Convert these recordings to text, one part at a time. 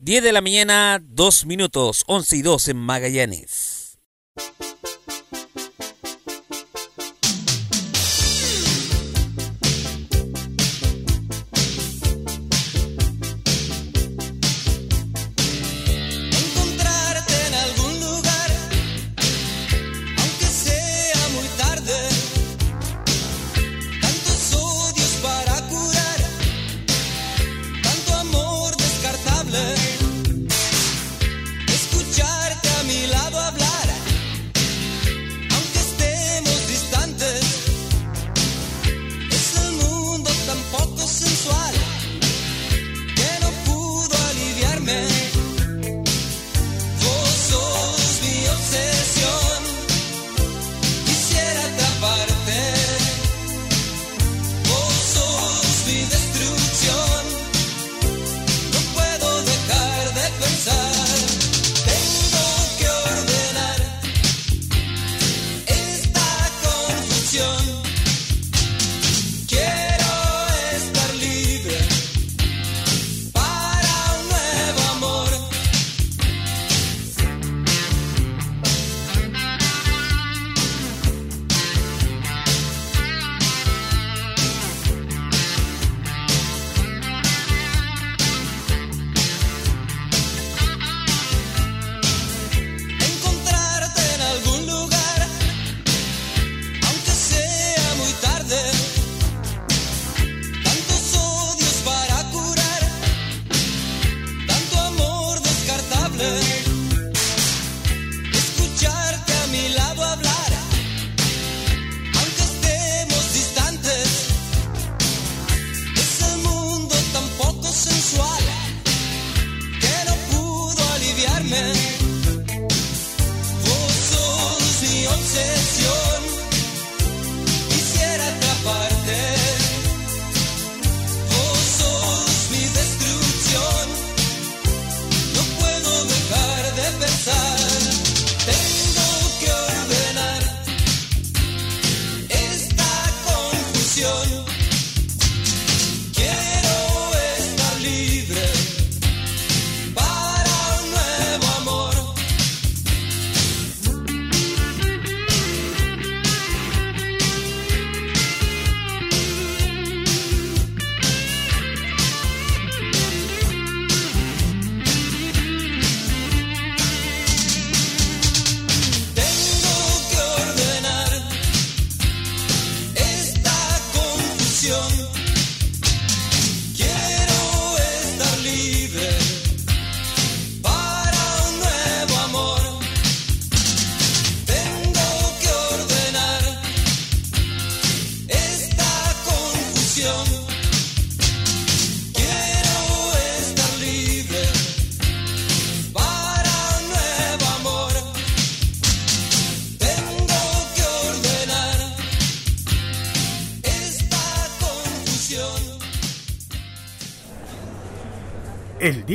10 de la mañana, 2 minutos, 11 y 2 en Magallanes.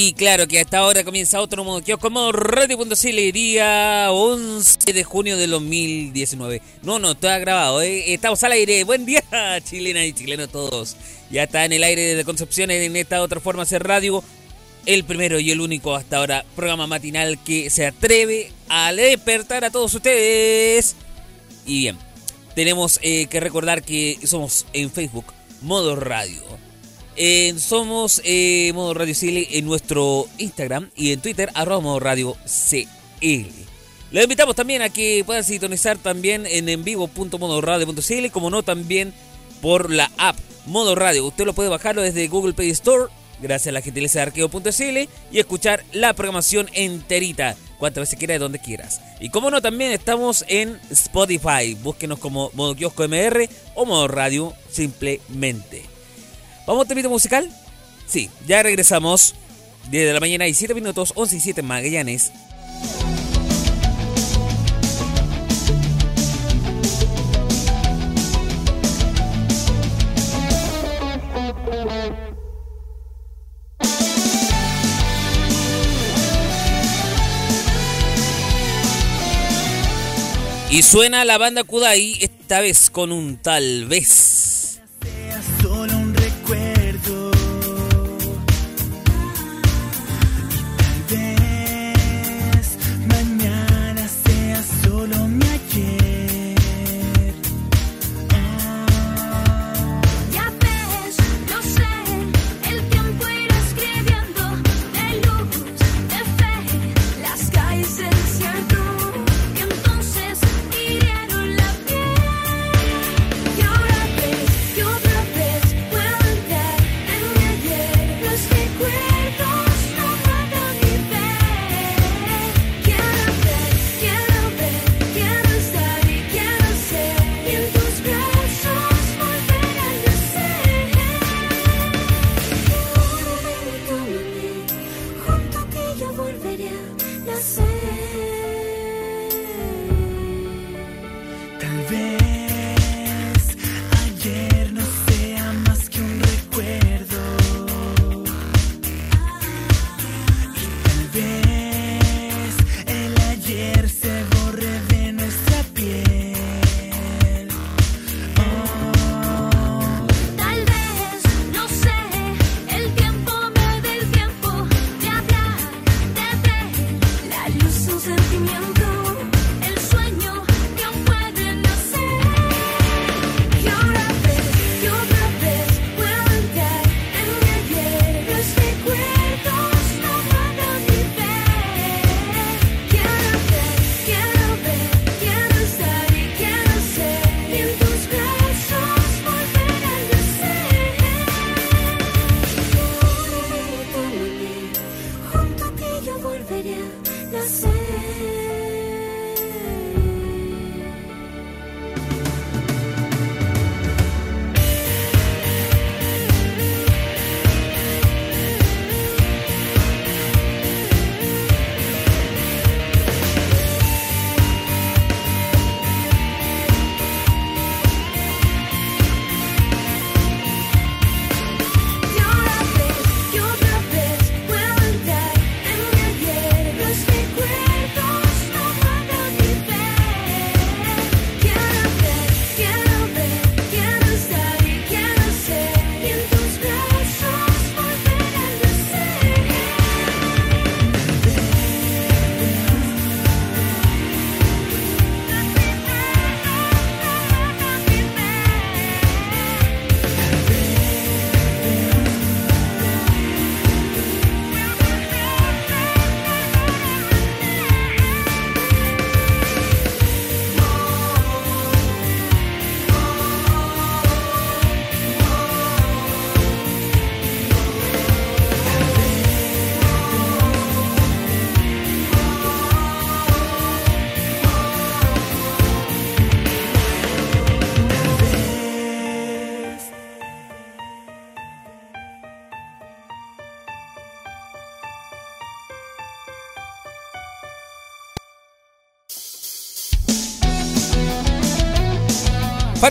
Y claro que hasta ahora comienza otro modo kiosco como Radio.cl día 11 de junio de 2019. No, no, está grabado, ¿eh? estamos al aire. Buen día, chilena y chilenos todos. Ya está en el aire de Concepción en esta otra forma de radio. El primero y el único hasta ahora programa matinal que se atreve a despertar a todos ustedes. Y bien, tenemos eh, que recordar que somos en Facebook, Modo Radio somos eh, Modo Radio CL en nuestro Instagram y en Twitter, arroba Modo Radio CL. Les invitamos también a que puedan sintonizar también en envivo.modoradio.cl, como no también por la app Modo Radio. Usted lo puede bajarlo desde Google Play Store, gracias a la gentileza de arqueo.cl, y escuchar la programación enterita. cuantas veces quieras, de donde quieras. Y como no, también estamos en Spotify. Búsquenos como Modo Kiosco MR o Modo Radio simplemente. ¿Vamos a temito musical? Sí, ya regresamos. 10 de la mañana y 7 minutos, 11 y 7 Magallanes. Y suena la banda Kudai, esta vez con un tal vez. Solo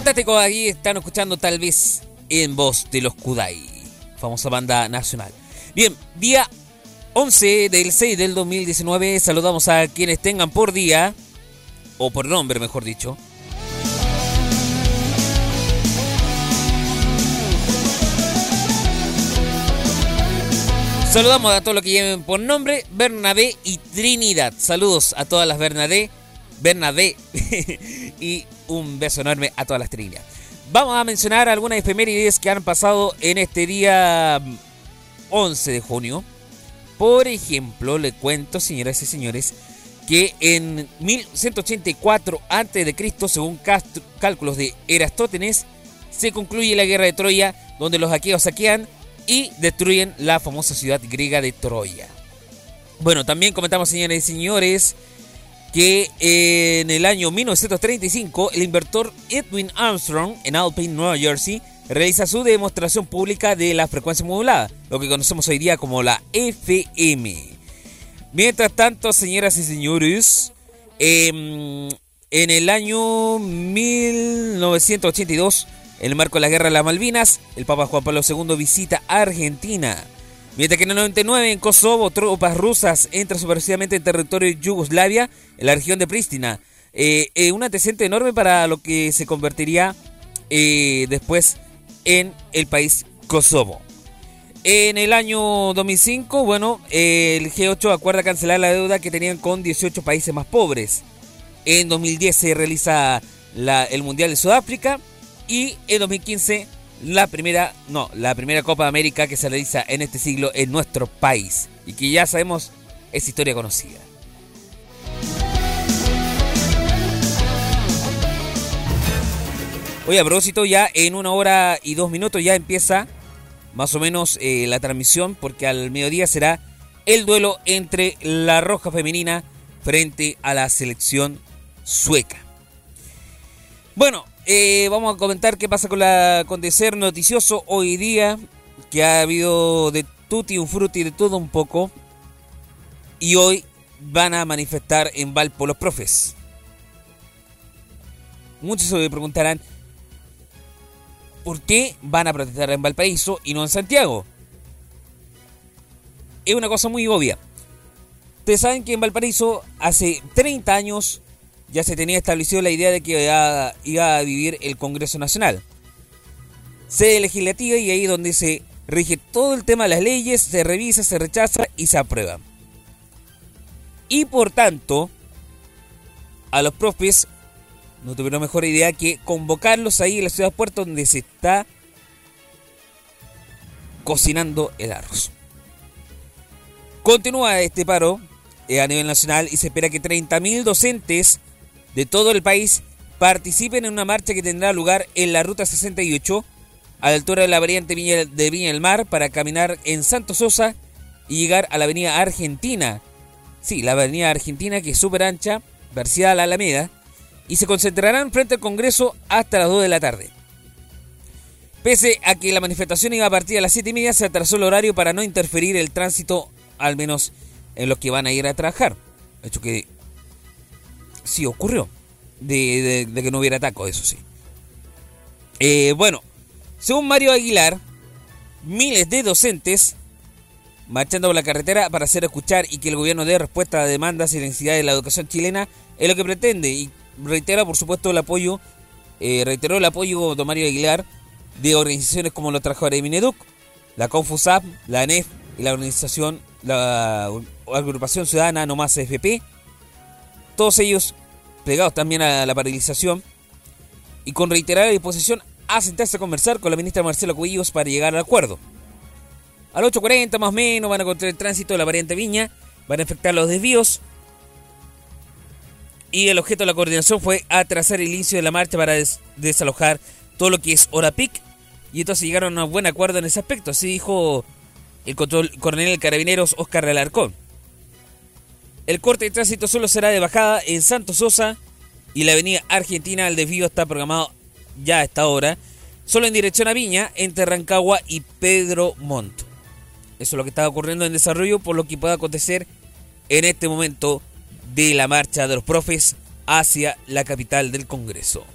Fantástico, aquí están escuchando tal vez en voz de los Kudai, famosa banda nacional. Bien, día 11 del 6 del 2019, saludamos a quienes tengan por día, o por nombre mejor dicho. Saludamos a todos los que lleven por nombre Bernabé y Trinidad. Saludos a todas las Bernadé, Bernabé y un beso enorme a todas las Trinidad. Vamos a mencionar algunas efemérides que han pasado en este día 11 de junio. Por ejemplo, le cuento, señoras y señores, que en 1184 a.C., según cálculos de Erastótenes, se concluye la guerra de Troya, donde los aqueos saquean y destruyen la famosa ciudad griega de Troya. Bueno, también comentamos, señores y señores, que eh, en el año 1935 el inventor Edwin Armstrong en Alpine, Nueva Jersey, realiza su demostración pública de la frecuencia modulada, lo que conocemos hoy día como la FM. Mientras tanto, señoras y señores, em, en el año 1982, en el marco de la Guerra de las Malvinas, el Papa Juan Pablo II visita Argentina. Mientras que en el 99 en Kosovo, tropas rusas entran supervisivamente en territorio de Yugoslavia, en la región de Pristina. Eh, eh, un antecedente enorme para lo que se convertiría eh, después en el país Kosovo. En el año 2005, bueno, el G8 acuerda cancelar la deuda que tenían con 18 países más pobres. En 2010 se realiza el Mundial de Sudáfrica y en 2015 la primera, no, la primera Copa de América que se realiza en este siglo en nuestro país y que ya sabemos es historia conocida. Oye, a propósito, ya en una hora y dos minutos ya empieza más o menos eh, la transmisión, porque al mediodía será el duelo entre la Roja Femenina frente a la selección sueca. Bueno, eh, vamos a comentar qué pasa con la acontecer noticioso hoy día, que ha habido de tutti un frutti de todo un poco, y hoy van a manifestar en Valpo los profes. Muchos se preguntarán, ¿por qué van a protestar en Valparaíso y no en Santiago? Es una cosa muy obvia. Ustedes saben que en Valparaíso hace 30 años ya se tenía establecido la idea de que iba, iba a vivir el Congreso Nacional. Sede legislativa y ahí donde se rige todo el tema de las leyes, se revisa, se rechaza y se aprueba. Y por tanto, a los profes no tuvieron mejor idea que convocarlos ahí en la ciudad de Puerto donde se está cocinando el arroz. Continúa este paro eh, a nivel nacional y se espera que 30.000 docentes de todo el país participen en una marcha que tendrá lugar en la Ruta 68 a la altura de la variante de Viña del Mar para caminar en Santo Sosa y llegar a la avenida Argentina. Sí, la avenida Argentina que es súper ancha, verseada a la Alameda, y se concentrarán frente al Congreso hasta las 2 de la tarde. Pese a que la manifestación iba a partir a las 7 y media, se atrasó el horario para no interferir el tránsito, al menos en los que van a ir a trabajar. Hecho que sí ocurrió, de, que no hubiera taco, eso sí. Eh, bueno, según Mario Aguilar, miles de docentes marchando por la carretera para hacer escuchar y que el gobierno dé respuesta a demandas y necesidades de la educación chilena es lo que pretende y reitera por supuesto el apoyo, eh, reiteró el apoyo de Mario Aguilar de organizaciones como los trabajadores de Mineduc, la Confusap, la ANEF y la organización, la agrupación ciudadana No Más FP, todos ellos plegados también a la paralización y con reiterada disposición a sentarse a conversar con la ministra Marcela Cubillos para llegar al acuerdo. A las 8.40 más o menos van a encontrar el tránsito de la variante Viña, van a afectar los desvíos. Y el objeto de la coordinación fue atrasar el inicio de la marcha para des- desalojar todo lo que es hora pic. Y entonces llegaron a un buen acuerdo en ese aspecto, así dijo el coronel de carabineros Oscar Alarcón. El corte de tránsito solo será de bajada en Santo Sosa y la avenida Argentina. El desvío está programado ya a esta hora, solo en dirección a Viña, entre Rancagua y Pedro Montt. Eso es lo que está ocurriendo en desarrollo, por lo que puede acontecer en este momento de la marcha de los profes hacia la capital del Congreso.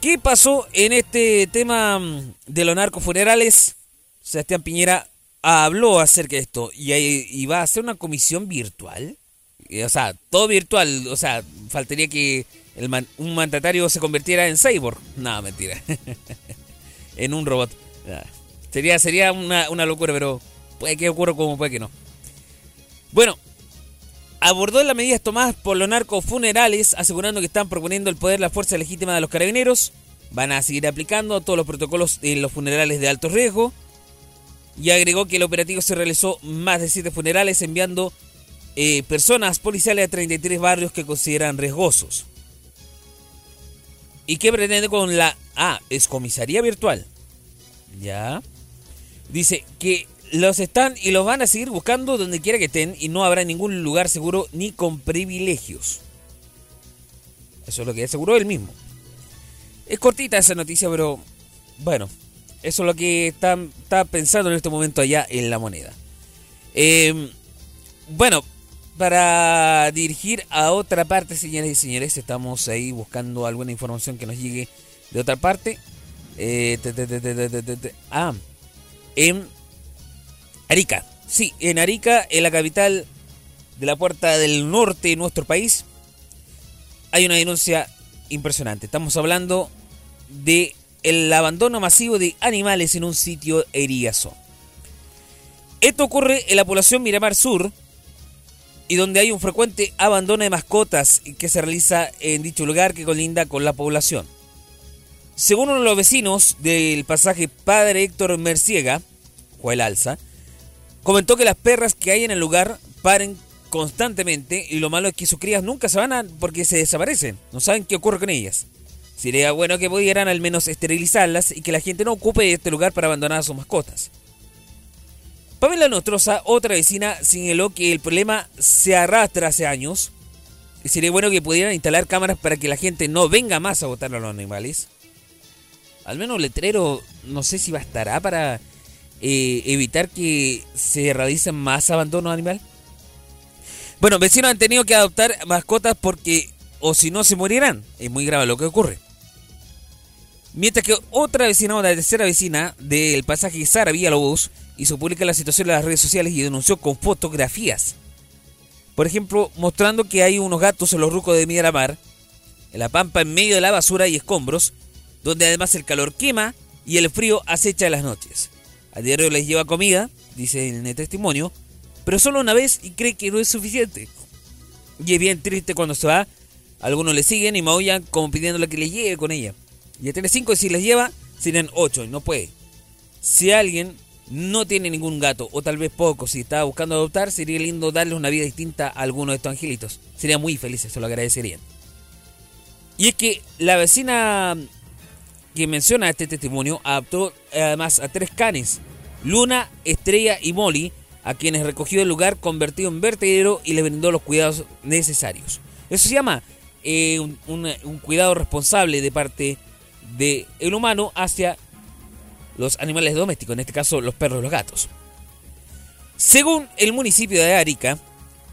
¿Qué pasó en este tema mm, de los narcofunerales? Sebastián Piñera habló acerca de esto y, y va a hacer una comisión virtual. Eh, O sea, todo virtual. O sea, faltaría que el man- un mandatario se convirtiera en cyborg. No, mentira. en un robot. Ah, Sería, sería una, una locura, pero puede que ocurra como puede que no. Bueno, abordó las medidas tomadas por los narcofunerales, asegurando que están proponiendo el poder la fuerza legítima de los carabineros. Van a seguir aplicando todos los protocolos en los funerales de alto riesgo. Y agregó que el operativo se realizó más de 7 funerales, enviando eh, personas policiales a 33 barrios que consideran riesgosos. ¿Y qué pretende con la... Ah, es comisaría virtual. Ya. Dice que los están y los van a seguir buscando donde quiera que estén y no habrá ningún lugar seguro ni con privilegios. Eso es lo que aseguró él mismo. Es cortita esa noticia, pero bueno, eso es lo que está, pensando en este momento allá en la moneda. Eh, bueno, para dirigir a otra parte, señores y señores, estamos ahí buscando alguna información que nos llegue de otra parte. Eh. Ah, en Arica. Sí, en Arica, en la capital de la puerta del norte de nuestro país, hay una denuncia impresionante. Estamos hablando de el abandono masivo de animales en un sitio eriazo. Esto ocurre en la población Miramar Sur y donde hay un frecuente abandono de mascotas que se realiza en dicho lugar que colinda con la población. Según uno de los vecinos del pasaje Padre Héctor Merciega, Joel Alza, comentó que las perras que hay en el lugar paren constantemente y lo malo es que sus crías nunca se van a, porque se desaparecen, no saben qué ocurre con ellas. Sería bueno que pudieran al menos esterilizarlas y que la gente no ocupe este lugar para abandonar a sus mascotas. Pamela Nostroza, otra vecina, señaló que el problema se arrastra hace años y sería bueno que pudieran instalar cámaras para que la gente no venga más a botar a los animales. Al menos letrero, no sé si bastará para eh, evitar que se realicen más abandono animal. Bueno, vecinos han tenido que adoptar mascotas porque o si no se morirán. Es muy grave lo que ocurre. Mientras que otra vecina, o la tercera vecina del pasaje Sara Villalobos, hizo pública la situación en las redes sociales y denunció con fotografías. Por ejemplo, mostrando que hay unos gatos en los rucos de Miramar, en la pampa en medio de la basura y escombros, donde además el calor quema y el frío acecha las noches. A diario les lleva comida, dice en el testimonio, pero solo una vez y cree que no es suficiente. Y es bien triste cuando se va, algunos le siguen y maullan como pidiéndole que le lleve con ella. Ya tiene cinco y si les lleva, serían ocho y no puede. Si alguien no tiene ningún gato, o tal vez poco, si está buscando adoptar, sería lindo darle una vida distinta a alguno de estos angelitos. Sería muy felices, se lo agradecerían. Y es que la vecina que menciona este testimonio adoptó además a tres canes, Luna, Estrella y Molly, a quienes recogió el lugar convertido en vertedero y les brindó los cuidados necesarios. Eso se llama eh, un- un cuidado responsable de parte del humano hacia los animales domésticos, en este caso los perros y los gatos. Según el municipio de Arica,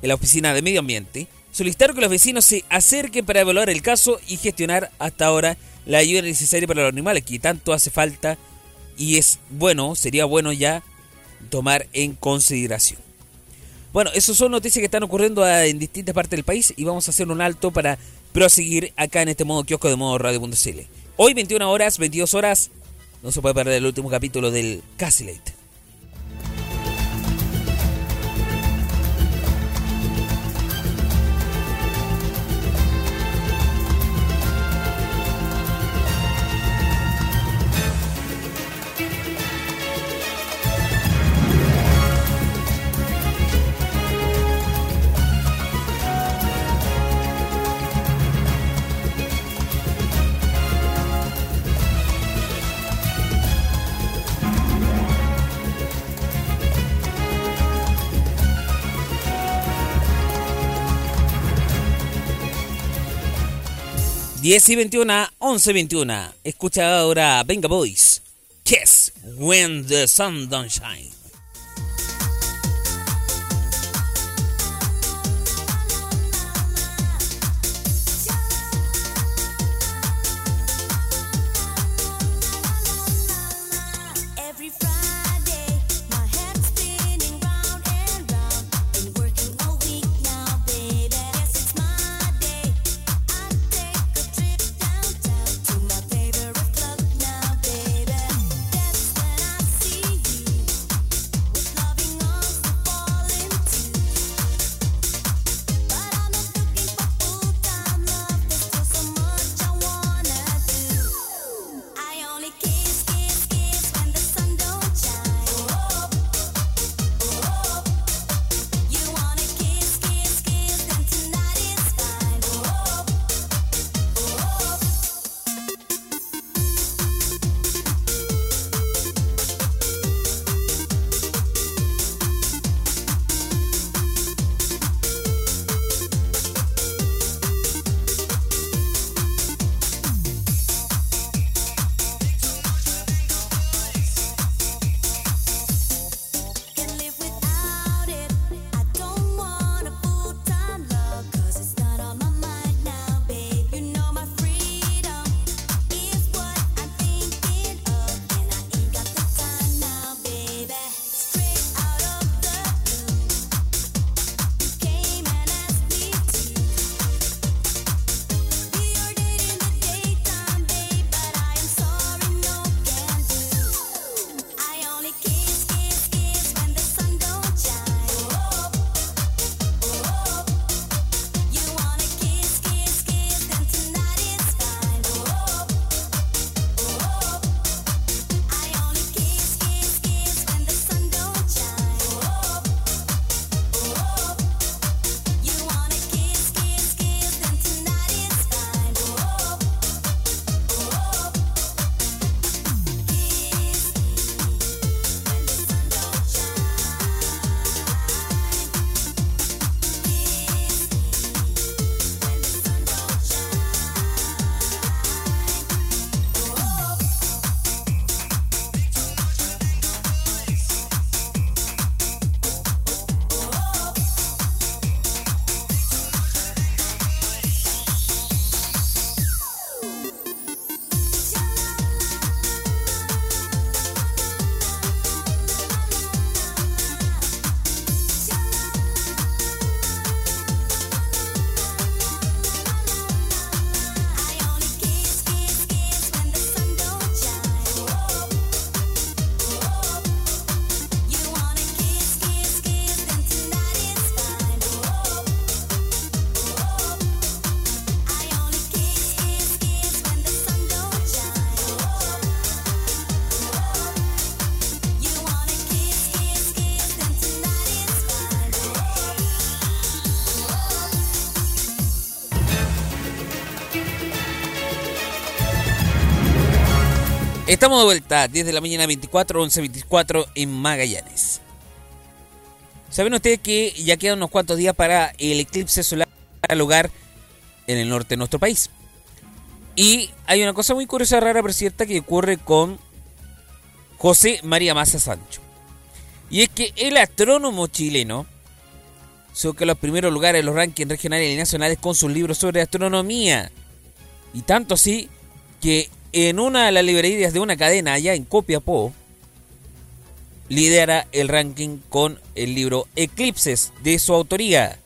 en la oficina de medio ambiente, solicitaron que los vecinos se acerquen para evaluar el caso y gestionar hasta ahora la ayuda necesaria para los animales que tanto hace falta y es bueno, sería bueno ya tomar en consideración. Bueno, esas son noticias que están ocurriendo en distintas partes del país y vamos a hacer un alto para proseguir acá en este modo kiosco de modo radio.cl. Hoy 21 horas, 22 horas, no se puede perder el último capítulo del Casi Late. Diez y 21, 11 y 21. Escucha ahora Venga Boys. Kiss when the sun don't shine. Estamos de vuelta, 10 de la mañana 24, 11, 24 en Magallanes. ¿Saben ustedes que ya quedan unos cuantos días para el eclipse solar al lugar en el norte de nuestro país? Y hay una cosa muy curiosa, rara, pero cierta que ocurre con José María Maza Sancho. Y es que el astrónomo chileno se que los primeros lugares en los rankings regionales y nacionales con sus libros sobre astronomía. Y tanto así que en una de las librerías de una cadena allá en Copiapó, lidera el ranking con el libro Eclipses de su autoría.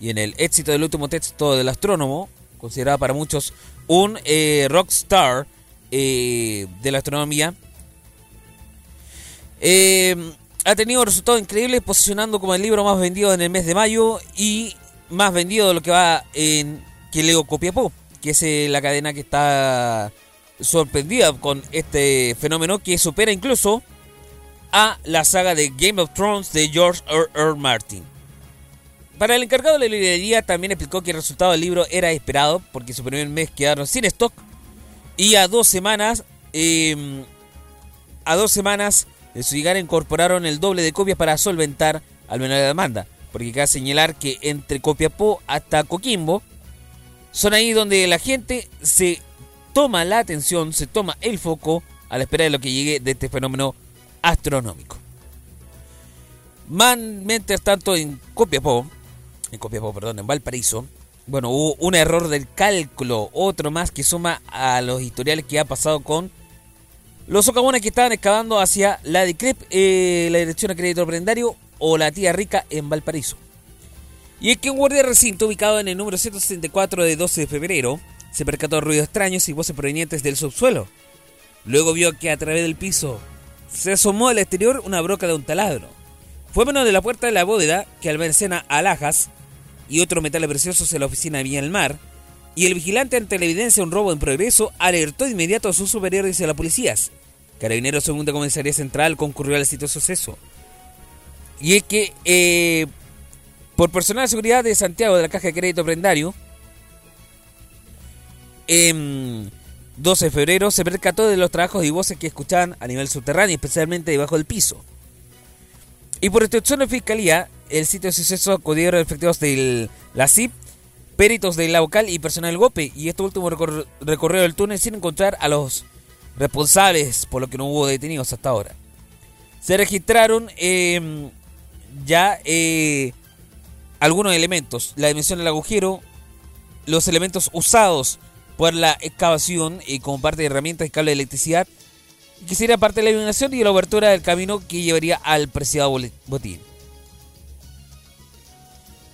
Y en el éxito del último texto del astrónomo, considerado para muchos un eh, rockstar eh, de la astronomía, eh, ha tenido resultados increíbles posicionando como el libro más vendido en el mes de mayo y más vendido de lo que va en que leo Copiapó que es eh, la cadena que está sorprendida con este fenómeno que supera incluso a la saga de Game of Thrones de George R. R. Martin. Para el encargado de la librería también explicó que el resultado del libro era esperado porque su primer mes quedaron sin stock y a dos semanas eh, a dos semanas de su llegada incorporaron el doble de copias para solventar al menos la demanda porque cabe señalar que entre Copiapó hasta Coquimbo son ahí donde la gente se toma la atención, se toma el foco a la espera de lo que llegue de este fenómeno astronómico. Man, mientras tanto, en Copiapó, en Copiapó, perdón, en Valparaíso, bueno, hubo un error del cálculo, otro más que suma a los historiales que ha pasado con los socavones que estaban excavando hacia la DICREP, eh, la Dirección de Crédito Prendario o la Tía Rica en Valparaíso. Y es que un guardia recinto ubicado en el número 164 de 12 de febrero se percató de ruidos extraños y voces provenientes del subsuelo. Luego vio que a través del piso se asomó al exterior una broca de un taladro. Fue menos de la puerta de la bóveda que almacena alhajas y otros metales preciosos en la oficina de Villa Mar, y el vigilante ante la evidencia de un robo en progreso alertó de inmediato a sus superiores y a las policías. Carabineros Segunda Comisaría Central concurrió al sitio suceso. Y es que eh, por personal de seguridad de Santiago de la Caja de Crédito Prendario, en 12 de febrero se percató de los trabajos y voces que escuchaban a nivel subterráneo, especialmente debajo del piso. Y por instrucción de fiscalía, el sitio de suceso acudieron efectivos de la CIP, peritos de la vocal y personal del GOPE, y este último recor recorrió el túnel sin encontrar a los responsables, por lo que no hubo detenidos hasta ahora. Se registraron eh, ya eh, algunos elementos, la dimensión del agujero, los elementos usados por la excavación y como parte de herramientas y cable de electricidad, que sería parte de la iluminación y la abertura del camino que llevaría al preciado botín.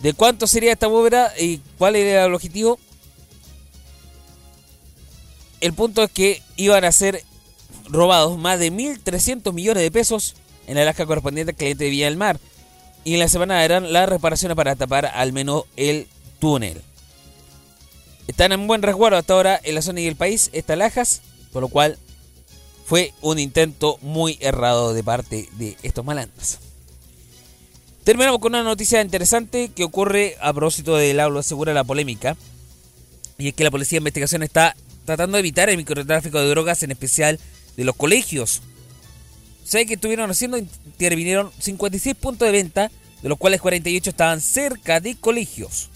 ¿De cuánto sería esta bóveda y cuál era el objetivo? El punto es que iban a ser robados más de 1.300 millones de pesos en la lasca correspondiente al cliente de Villa del Mar y en la semana eran las reparaciones para tapar al menos el túnel. Están en buen resguardo hasta ahora en la zona y el país estas lajas, por lo cual fue un intento muy errado de parte de estos malandros. Terminamos con una noticia interesante que ocurre a propósito del aula asegura la polémica. Y es que la Policía de Investigación está tratando de evitar el microtráfico de drogas, en especial de los colegios. ¿Sabe que estuvieron haciendo? Intervinieron 56 puntos de venta, de los cuales 48 estaban cerca de colegios.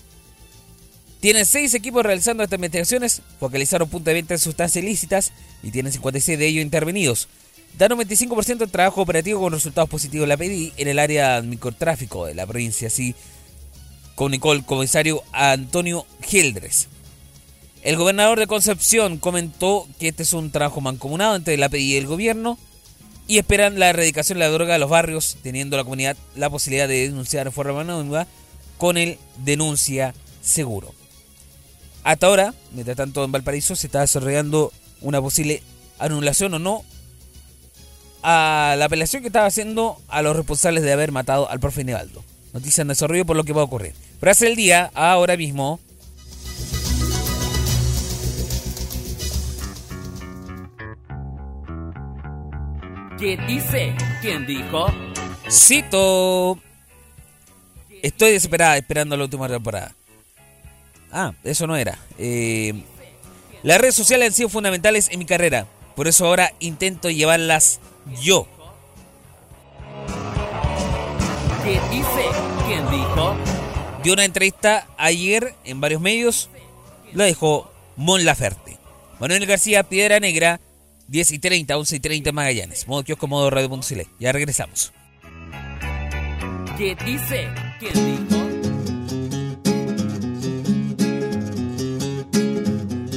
Tienen 6 equipos realizando estas investigaciones, focalizaron puntos de venta de sustancias ilícitas y tienen 56 de ellos intervenidos. Dan un 25% de trabajo operativo con resultados positivos la PDI en el área de microtráfico de la provincia, así comunicó el comisario Antonio Gildres. El gobernador de Concepción comentó que este es un trabajo mancomunado entre la PDI y el gobierno y esperan la erradicación de la droga de los barrios, teniendo la comunidad la posibilidad de denunciar de forma anónima con el denuncia seguro. Hasta ahora, mientras tanto en Valparaíso se está desarrollando una posible anulación o no a la apelación que estaba haciendo a los responsables de haber matado al profe Nevaldo. Noticia en desarrollo por lo que va a ocurrir. Frase del día, ahora mismo. ¿Qué dice? ¿Quién dijo? Cito. Estoy desesperada esperando la última temporada. Ah, eso no era. Eh, las redes sociales han sido fundamentales en mi carrera. Por eso ahora intento llevarlas yo. ¿Qué dice? ¿Quién dijo? Dio una entrevista ayer en varios medios, la dejó Mon Laferte. Manuel García, Piedra Negra, 10 y 30, 11 y 30 Magallanes. Modo kiosco, modo radio.cl. Ya regresamos. ¿Qué dice? ¿Quién dijo?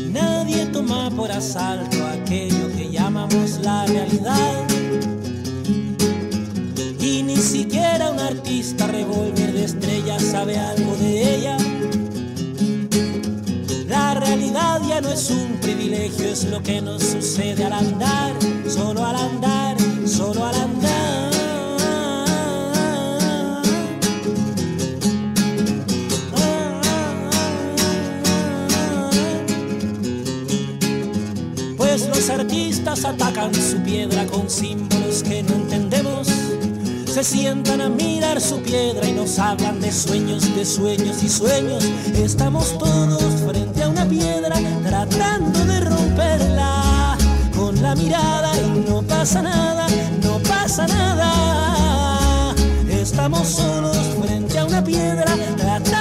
Nadie toma por asalto aquello que llamamos la realidad. Y ni siquiera un artista revólver de estrellas sabe algo de ella. Realidad ya no es un privilegio, es lo que nos sucede al andar, solo al andar, solo al andar. Pues los artistas atacan su piedra con símbolos que no entendemos. Se sientan a mirar su piedra y nos hablan de sueños, de sueños y sueños. Estamos todos frente piedra tratando de romperla con la mirada y no pasa nada, no pasa nada. Estamos solos frente a una piedra tratando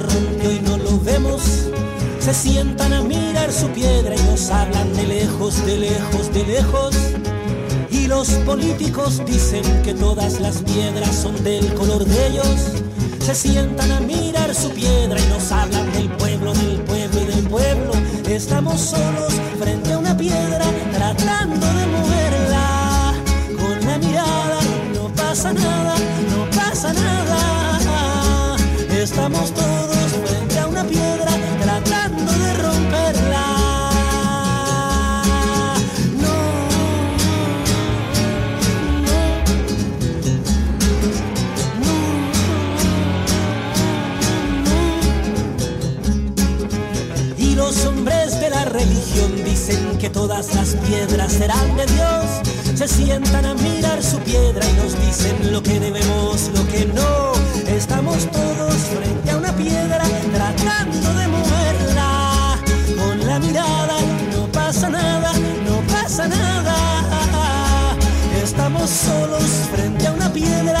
piedra ya se rompió y no lo vemos. Se sientan a mirar su piedra y nos hablan de lejos, de lejos, de lejos. Y los políticos dicen que todas las piedras son del color de ellos. Se sientan a mirar su piedra y nos hablan del pueblo, del pueblo y del pueblo. Estamos solos frente a una piedra tratando de moverla con la mirada. No pasa nada, no pasa nada. Estamos dicen que todas las piedras serán de Dios. Se sientan a mirar su piedra y nos dicen lo que debemos, lo que no. Estamos todos frente a una piedra tratando de moverla con la mirada. No pasa nada, no pasa nada. Estamos solos frente a una piedra,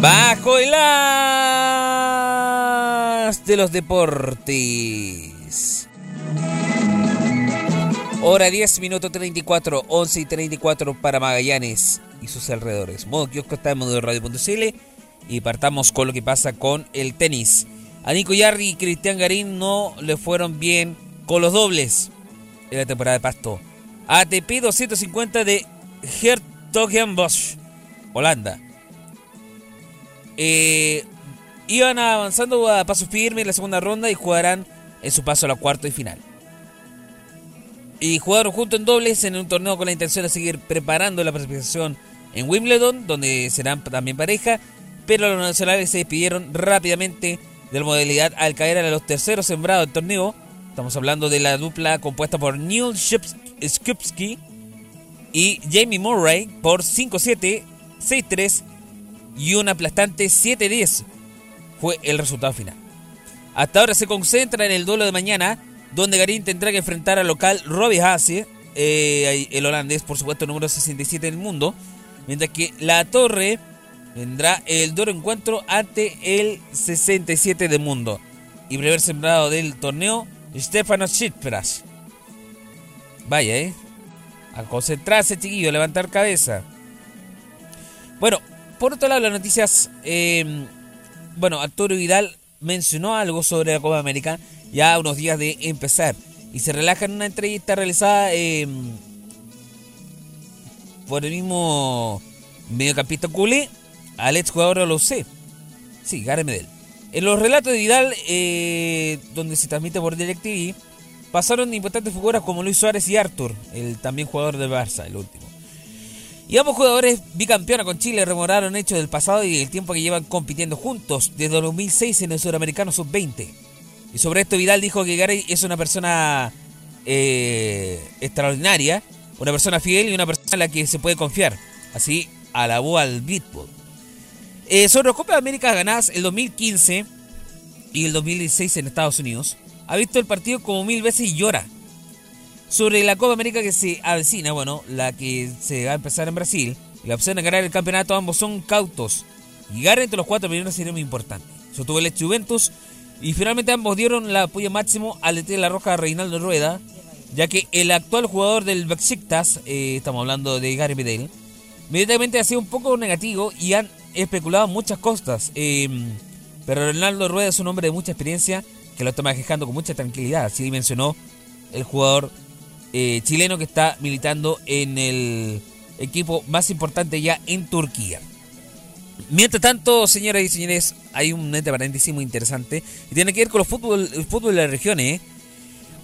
Bajo el as de los deportes. Hora 10, minuto 34, 11 y 34 para Magallanes y sus alrededores. Modo kiosco está en modo radio.cl y partamos con lo que pasa con el tenis. A Nico Yarri y Cristian Garín no le fueron bien con los dobles en la temporada de Pasto. ATP 250 de Hertogenbosch, Holanda. Eh, iban avanzando a paso firme en la segunda ronda y jugarán en su paso a la cuarto y final. Y jugaron juntos en dobles en un torneo con la intención de seguir preparando la participación en Wimbledon, donde serán también pareja, pero los nacionales se despidieron rápidamente de la modalidad al caer a los terceros sembrados del torneo. Estamos hablando de la dupla compuesta por Neil Skupski y Jamie Murray por 5-7, 6-3 y un aplastante 7-10 fue el resultado final. Hasta ahora se concentra en el duelo de mañana, donde Garín tendrá que enfrentar al local Robbie Haase, eh, el holandés, por supuesto, número 67 del mundo, mientras que La Torre tendrá el duro encuentro ante el 67 del mundo. Y primer sembrado del torneo, Stefano Tsipras. Vaya, ¿eh? A concentrarse, chiquillo, a levantar cabeza. Bueno, por otro lado, las noticias. eh, bueno, Arturo Vidal mencionó algo sobre la Copa América ya unos días de empezar. Y se relaja en una entrevista realizada eh, por el mismo mediocampista culé al ex jugador de la UC. Sí, Gary Medel. En los relatos de Vidal, eh, donde se transmite por DirecTV, pasaron importantes figuras como Luis Suárez y Arthur, el también jugador de Barça, el último. Y ambos jugadores bicampeones con Chile rememoraron hechos del pasado y el tiempo que llevan compitiendo juntos desde el 2006 en el Suramericano Sub-20. Y sobre esto Vidal dijo que Gary es una persona eh, extraordinaria, una persona fiel y una persona en la que se puede confiar. Así alabó al Beatball. Eh, sobre de América ganadas el 2015 y el 2016 en Estados Unidos, ha visto el partido como mil veces y llora. Sobre la Copa América que se avecina, bueno, la que se va a empezar en Brasil, y la opción de ganar el campeonato, ambos son cautos. Llegar entre los cuatro primeros sería muy importante. Sostuvo el hecho Juventus y finalmente ambos dieron el apoyo máximo al DT de la Roja Reinaldo Rueda, ya que el actual jugador del Besiktas, eh, estamos hablando de Gary Medel, inmediatamente ha sido un poco negativo y han especulado muchas cosas. eh, pero Reinaldo Rueda es un hombre de mucha experiencia que lo está manejando con mucha tranquilidad, así mencionó el jugador eh, chileno que está militando en el equipo más importante ya en Turquía. Mientras tanto, señoras y señores, hay un entre paréntesis muy interesante y tiene que ver con los fútbol, el fútbol de la región. ¿eh?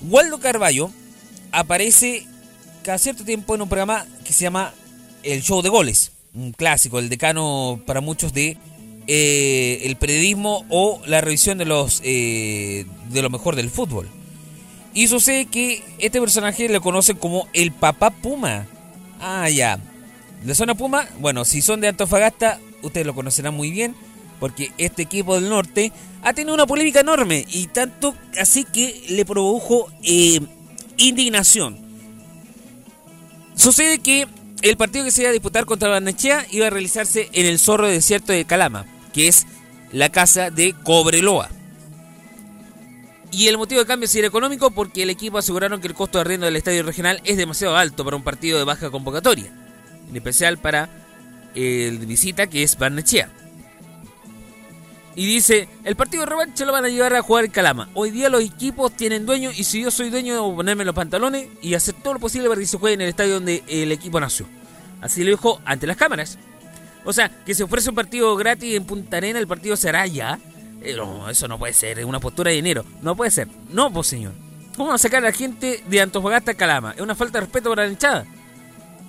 Waldo Carballo aparece cada cierto tiempo en un programa que se llama El Show de Goles, un clásico, el decano para muchos de eh, el periodismo o la revisión de los eh, de lo mejor del fútbol. Y sucede que este personaje lo conocen como el Papá Puma. Ah, ya. La zona Puma, bueno, si son de Antofagasta, ustedes lo conocerán muy bien, porque este equipo del norte ha tenido una polémica enorme y tanto así que le produjo eh, indignación. Sucede que el partido que se iba a disputar contra Barnechea iba a realizarse en el Zorro Desierto de Calama, que es la casa de Cobreloa. Y el motivo de cambio sería económico porque el equipo aseguraron que el costo de arriendo del estadio regional es demasiado alto para un partido de baja convocatoria, en especial para el visita que es Barnechea. Y dice, el partido de revancha lo van a llevar a jugar en Calama. Hoy día los equipos tienen dueño y si yo soy dueño debo ponerme los pantalones y hacer todo lo posible para que se juegue en el estadio donde el equipo nació. Así lo dijo ante las cámaras. O sea, que se ofrece un partido gratis en Punta Arena, el partido será allá. Eh, no, eso no puede ser, es una postura de dinero. No puede ser. No, pues señor. ¿Cómo van a sacar a la gente de Antofagasta a Calama? Es una falta de respeto para la hinchada.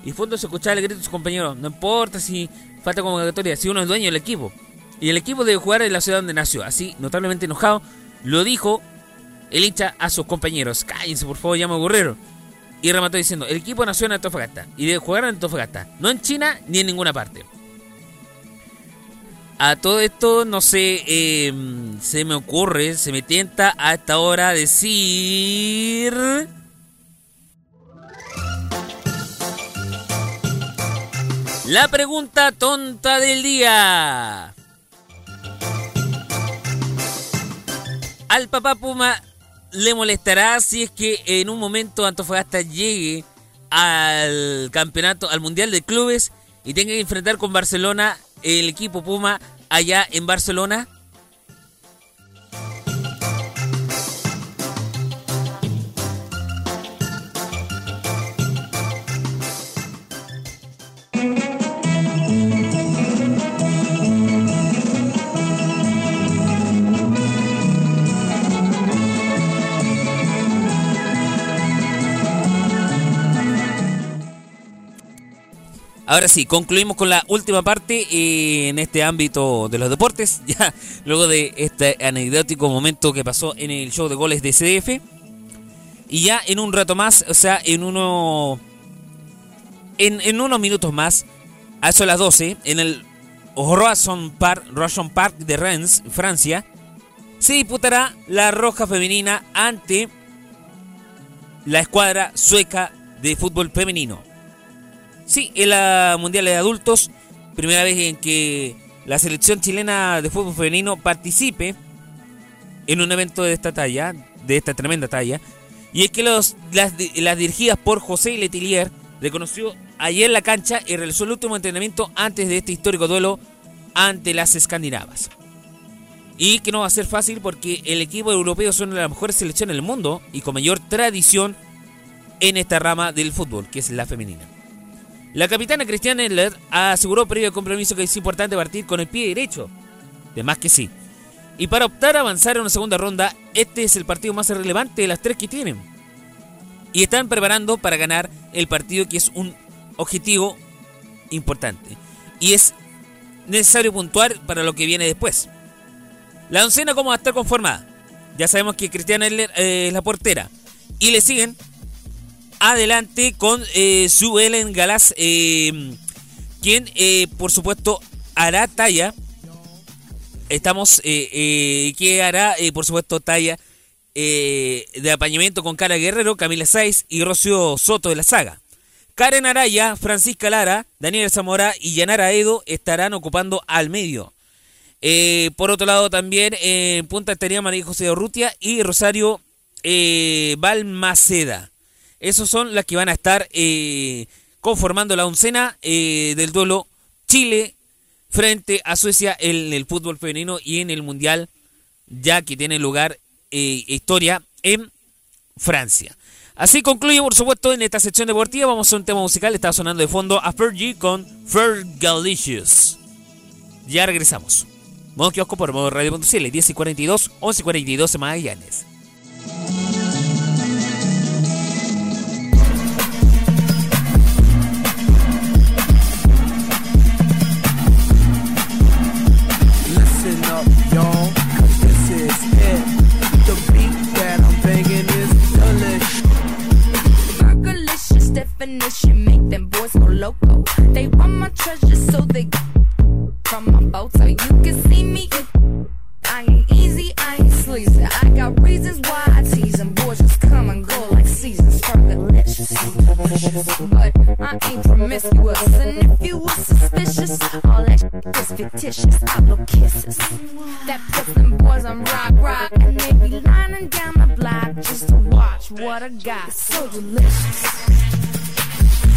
Y fondo se escuchaba el grito de sus compañeros. No importa si falta convocatoria, si uno es dueño del equipo. Y el equipo debe jugar en la ciudad donde nació. Así, notablemente enojado, lo dijo el hincha a sus compañeros. Cállense, por favor, ya me aburrieron. Y remató diciendo, el equipo nació en Antofagasta. Y debe jugar en Antofagasta. No en China ni en ninguna parte. A todo esto, no sé, eh, se me ocurre, se me tienta a esta hora decir... La pregunta tonta del día. Al papá Puma le molestará si es que en un momento Antofagasta llegue al campeonato, al Mundial de Clubes y tenga que enfrentar con Barcelona el equipo Puma allá en Barcelona. Ahora sí, concluimos con la última parte eh, en este ámbito de los deportes, ya luego de este anecdótico momento que pasó en el show de goles de CDF. Y ya en un rato más, o sea, en uno en, unos minutos más, a eso las 12, en el Roison Park, Roison Park de Rennes, Francia, se disputará la roja femenina ante la escuadra sueca de fútbol femenino. Sí, en la Mundial de Adultos, primera vez en que la selección chilena de fútbol femenino participe en un evento de esta talla, de esta tremenda talla. Y es que los, las, las dirigidas por José Letelier reconoció ayer la cancha y realizó el último entrenamiento antes de este histórico duelo ante las escandinavas. Y que no va a ser fácil porque el equipo europeo son las mejores selecciones del mundo y con mayor tradición en esta rama del fútbol, que es la femenina. La capitana Cristiana Edler aseguró previo compromiso que es importante partir con el pie derecho. De más que sí. Y para optar a avanzar a una segunda ronda, este es el partido más relevante de las tres que tienen. Y están preparando para ganar el partido que es un objetivo importante. Y es necesario puntuar para lo que viene después. La oncena, ¿cómo va a estar conformada? Ya sabemos que Cristiana Edler eh, es la portera. Y le siguen adelante con eh, su Ellen Galás, eh, quien eh, por supuesto hará talla. Estamos, eh, que hará por supuesto talla de apañamiento con Cara Guerrero, Camila Saiz y Rocío Soto de la saga. Karen Araya, Francisca Lara, Daniel Zamora y Yanara Edo estarán ocupando al medio. Por otro lado también en punta estaría María José Urrutia y Rosario eh, Balmaceda. Esos son las que van a estar eh, conformando la oncena eh, del duelo Chile frente a Suecia en el fútbol femenino y en el mundial, ya que tiene lugar eh, historia en Francia. Así concluye, por supuesto, en esta sección deportiva. Vamos a un tema musical. Está sonando de fondo a Fergie con Fergalicious. Ya regresamos. Modo kiosco por modo radio.cl 10 y 42, 11 y 42 en Magallanes. Definition make them boys go loco. They want my treasure, so they from my boat. So you can see me. I ain't easy, I ain't sleazy. I got reasons why I tease them. Boys just come and go like seasons. Fergalicious. But I ain't promiscuous. And if you were suspicious, all that shit is fictitious. I blow kisses. That puts them boys on rock, rock. And they be lining down the block just to watch what I got. So delicious.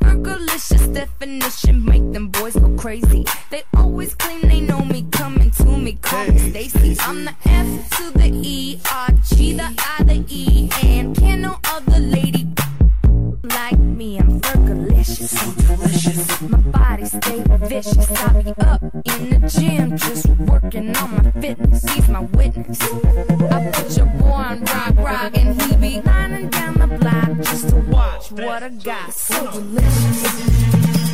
Fergalicious, definition make them boys go crazy. They always claim they know me, coming to me, call me Stacy. I'm the F to the E, R G the I the E, and can no other lady like me. I'm Fergalicious, so delicious. My body stay vicious. I be up in the gym, just working on my fitness. He's my witness. I put your boy on rock, rock, and he be lining down the block just to watch what I got. So delicious.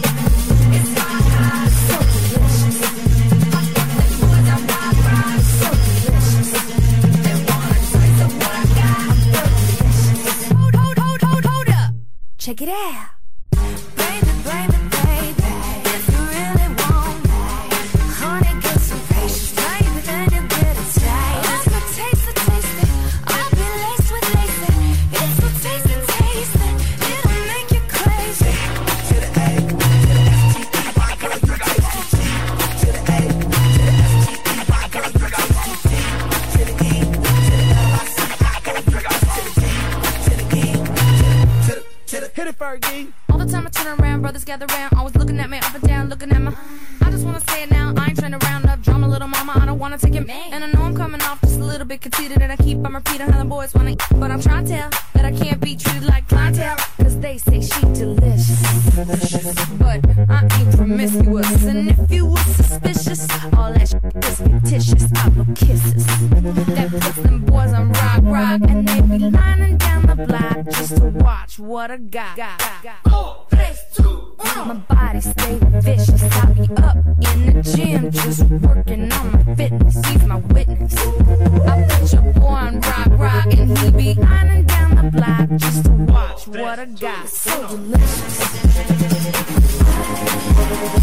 Check it out. Fergie. All the time I turn around, brothers gather round, always looking at me up and down, looking at my. I just wanna say it now, I ain't trying to round up drama, little mama. I don't wanna take it, Man. and I know I'm coming off just a little bit conceited, and I keep on repeating how the boys wanna. But I'm trying to tell that I can't be treated like clientele, cause they say she delicious. But I ain't promiscuous, and if you were suspicious, all that shit is fictitious. I blow kisses. That puts them boys on rock, rock, watch what I got. My body stay vicious. I be up in the gym just working on my fitness. He's my witness. I put your boy on rock, rock, and he be lining down the block just to watch what I got. So delicious.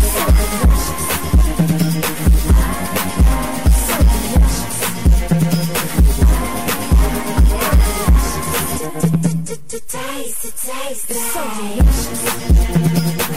So delicious. Taste it, taste it. So delicious.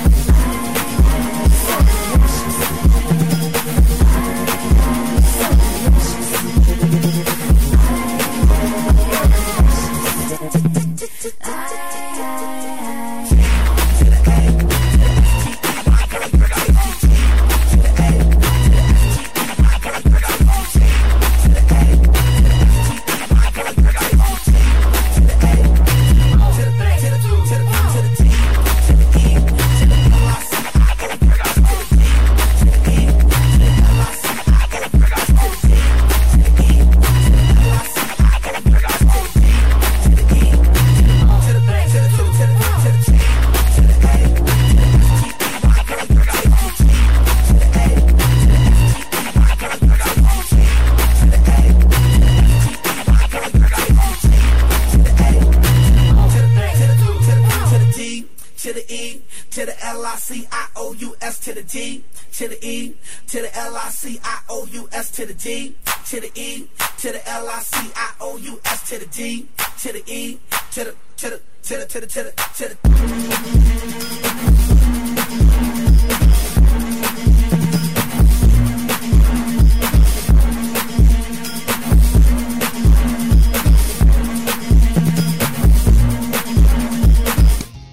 To the D, to the E, to the L I C I O U S to the D, to the E, to the to the to the to the to the to the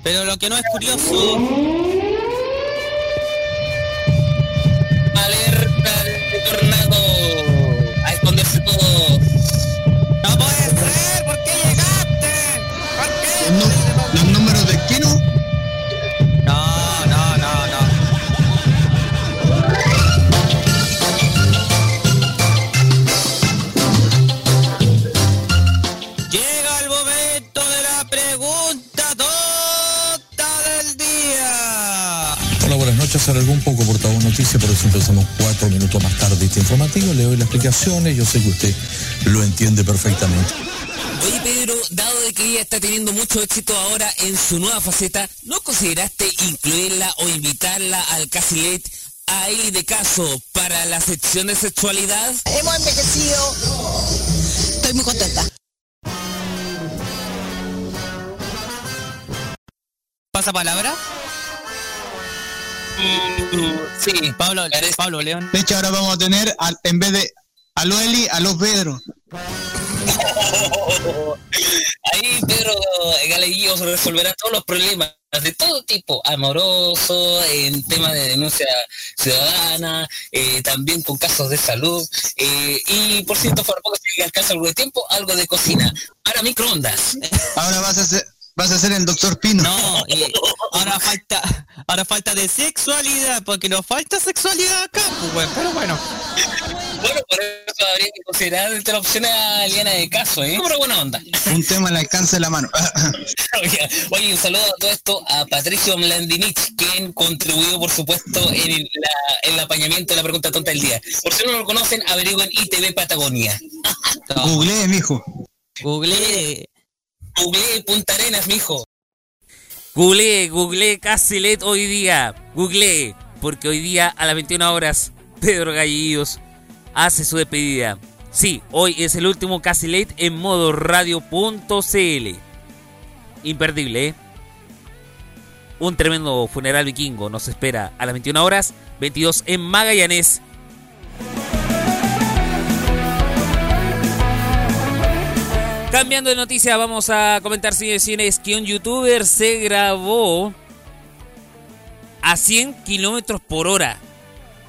Pero lo que no es curioso. Alargó un poco por Tabú Noticia, por eso empezamos cuatro minutos más tarde este informativo. Le doy las explicaciones. Yo sé que usted lo entiende perfectamente. Oye Pedro, dado de que ella está teniendo mucho éxito ahora en su nueva faceta, ¿no consideraste incluirla o invitarla al Casi Late a Eli de Caso para la sección de sexualidad? Hemos envejecido. Estoy muy contenta. ¿Pasa palabra? Sí, Pablo, Pablo León. De hecho, ahora vamos a tener, al- en vez de a los Eli, a los Pedro. Ahí Pedro Galeguillos resolverá todos los problemas de todo tipo, amoroso, en tema de denuncia ciudadana, eh, también con casos de salud, eh, y por cierto, por poco si alcanza algo de tiempo, algo de cocina. Ahora microondas. Ahora vas a ser, vas a ser el doctor Pino. No, y ahora falta, ahora falta de sexualidad, porque nos falta sexualidad acá, pues, pero bueno. Bueno, por eso habría que considerar entre las opciones a Liana de Caso, ¿eh? Pero buena onda. Un tema al alcance de la mano. Oye, un saludo a todo esto a Patricio Mlandinich, quien contribuyó, por supuesto, en el, la- el apañamiento de la pregunta tonta del día. Por si no lo conocen, averigüen ITV Patagonia. Googleé, mijo. Google. Google Punta Arenas, mijo. Google, Google casi late hoy día. Google, porque hoy día a las 21 horas Pedro Gallillos hace su despedida. Sí, hoy es el último casi en modo radio.cl. Imperdible, ¿eh? Un tremendo funeral vikingo nos espera a las 21 horas, 22 en Magallanes. Cambiando de noticia, vamos a comentar, señores y que un youtuber se grabó a 100 kilómetros por hora.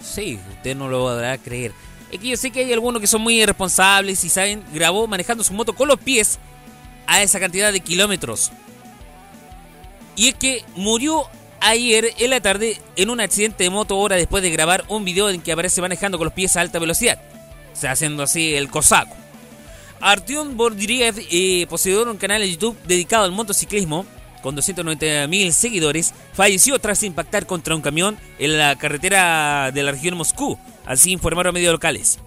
Sí, usted no lo a creer. Es que yo sé que hay algunos que son muy irresponsables y saben, grabó manejando su moto con los pies a esa cantidad de kilómetros. Y es que murió ayer en la tarde en un accidente de moto hora después de grabar un video en que aparece manejando con los pies a alta velocidad. O sea, haciendo así el cosaco. Artyom Bordyriev, eh, poseedor de un canal de YouTube dedicado al motociclismo, con 290.000 seguidores, falleció tras impactar contra un camión en la carretera de la región Moscú, así informaron medios locales.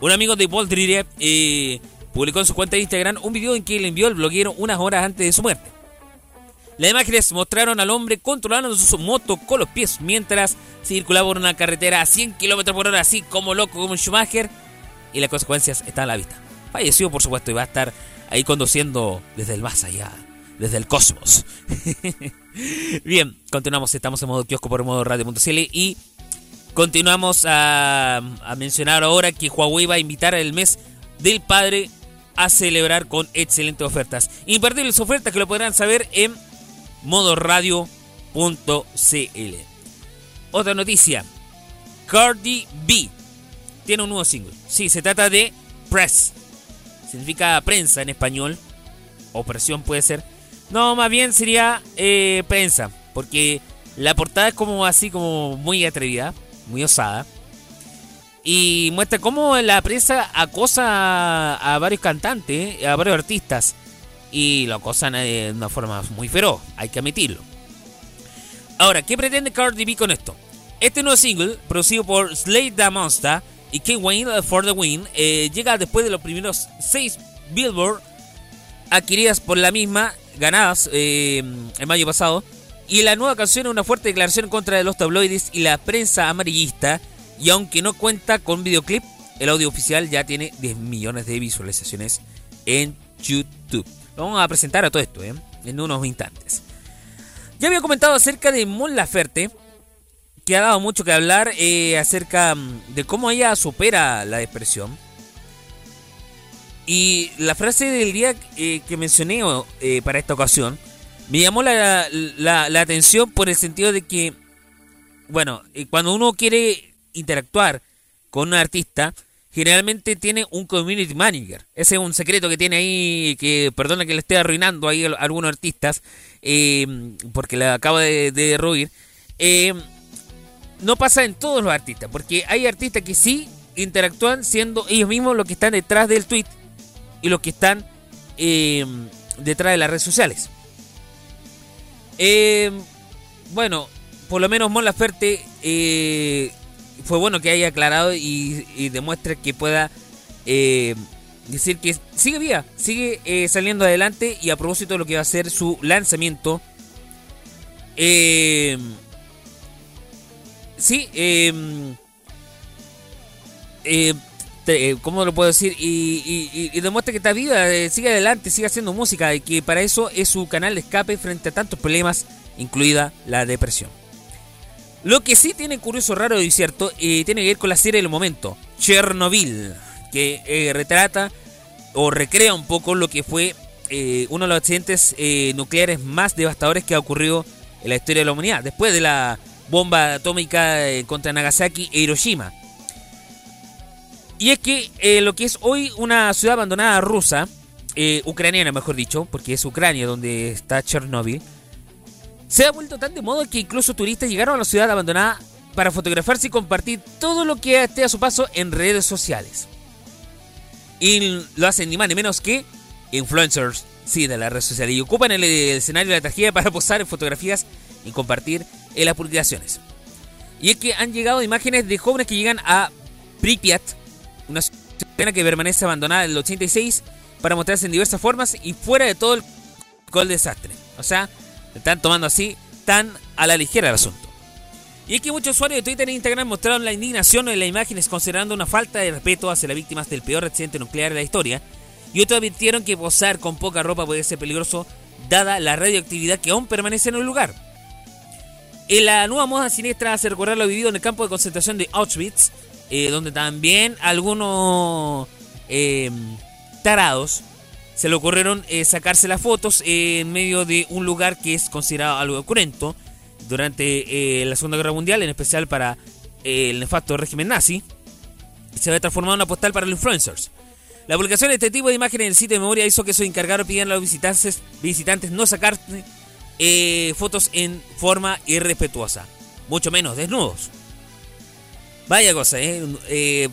Un amigo de Bordyriev eh, publicó en su cuenta de Instagram un video en que le envió el bloguero unas horas antes de su muerte. Las imágenes mostraron al hombre controlando su moto con los pies mientras circulaba por una carretera a 100 km por hora, así como loco como un Schumacher, y las consecuencias están a la vista. Falleció, por supuesto, y va a estar ahí conduciendo desde el más allá, desde el cosmos. Bien, continuamos, estamos en modo kiosco por modo radio.cl y continuamos a, mencionar ahora que Huawei va a invitar el mes del padre a celebrar con excelentes ofertas. Imperdibles ofertas que lo podrán saber en modoradio.cl. Otra noticia. Cardi B tiene un nuevo single. Sí, se trata de Press. Significa prensa en español. Operación puede ser. No, más bien sería eh, prensa. Porque la portada es como así, como muy atrevida, muy osada. Y muestra cómo la prensa acosa a, varios cantantes, a varios artistas. Y lo acosan de una forma muy feroz, hay que admitirlo. Ahora, ¿qué pretende Cardi B con esto? Este nuevo single, producido por Slade Da Monster y King Wayne for the Win, eh, llega después de los primeros seis Billboard adquiridas por la misma, ganadas eh, el mayo pasado. Y la nueva canción es una fuerte declaración en contra los tabloides y la prensa amarillista. Y aunque no cuenta con videoclip, el audio oficial ya tiene 10 millones de visualizaciones en YouTube. Vamos a presentar a todo esto ¿eh? en unos instantes. Ya había comentado acerca de Mon Laferte, que ha dado mucho que hablar eh, acerca mm, de cómo ella supera la depresión. Y la frase del día eh, que mencioné eh, para esta ocasión me llamó la, la- la atención por el sentido de que, bueno, cuando uno quiere interactuar con un artista, generalmente tiene un community manager. Ese es un secreto que tiene ahí, que perdona que le esté arruinando ahí a algunos artistas, porque le acabo de, de derruir. No pasa en todos los artistas, porque hay artistas que sí interactúan siendo ellos mismos los que están detrás del tweet y los que están eh, detrás de las redes sociales. Eh, bueno, por lo menos Mon Laferte eh, fue bueno que haya aclarado y, demuestre que pueda eh, decir que sigue viva, sigue eh, saliendo adelante y a propósito de lo que va a ser su lanzamiento. Sí, eh, te- eh, ¿cómo lo puedo decir? Y, y- y- demuestra que está viva, eh, sigue adelante, sigue haciendo música y que para eso es su canal de escape frente a tantos problemas, incluida la depresión. Lo que sí tiene curioso, raro y cierto, eh, tiene que ver con la serie del momento, Chernobyl, que eh, retrata o recrea un poco lo que fue uno de los accidentes nucleares más devastadores que ha ocurrido en la historia de la humanidad, después de la bomba atómica eh, contra Nagasaki e Hiroshima. Y es que eh, lo que es hoy una ciudad abandonada rusa, eh, ucraniana mejor dicho, porque es Ucrania donde está Chernobyl, se ha vuelto tan de moda que incluso turistas llegaron a la ciudad abandonada para fotografarse y compartir todo lo que esté a su paso en redes sociales. Y lo hacen ni más ni menos que influencers, sí, de las redes sociales. Y ocupan el, el escenario de la tragedia para posar en fotografías y compartir en las publicaciones. Y es que han llegado imágenes de jóvenes que llegan a Pripyat, una ciudad que permanece abandonada en el 86, para mostrarse en diversas formas y fuera de todo el, el desastre. O sea, están tomando así tan a la ligera el asunto. Y es que muchos usuarios de Twitter e Instagram mostraron la indignación en las imágenes considerando una falta de respeto hacia las víctimas del peor accidente nuclear de la historia. Y otros advirtieron que posar con poca ropa puede ser peligroso dada la radioactividad que aún permanece en el lugar. En la nueva moda siniestra hace recordar lo vivido en el campo de concentración de Auschwitz, eh, donde también algunos eh, tarados se le ocurrieron eh, sacarse las fotos en medio de un lugar que es considerado algo cruento durante la Segunda Guerra Mundial, en especial para el nefasto régimen nazi. Se había transformado en una postal para los influencers. La publicación de este tipo de imágenes en el sitio de memoria hizo que sus encargados pidieran a los visitantes, visitantes no sacar eh, fotos en forma irrespetuosa, mucho menos desnudos. Vaya cosa, ¿eh? Eh,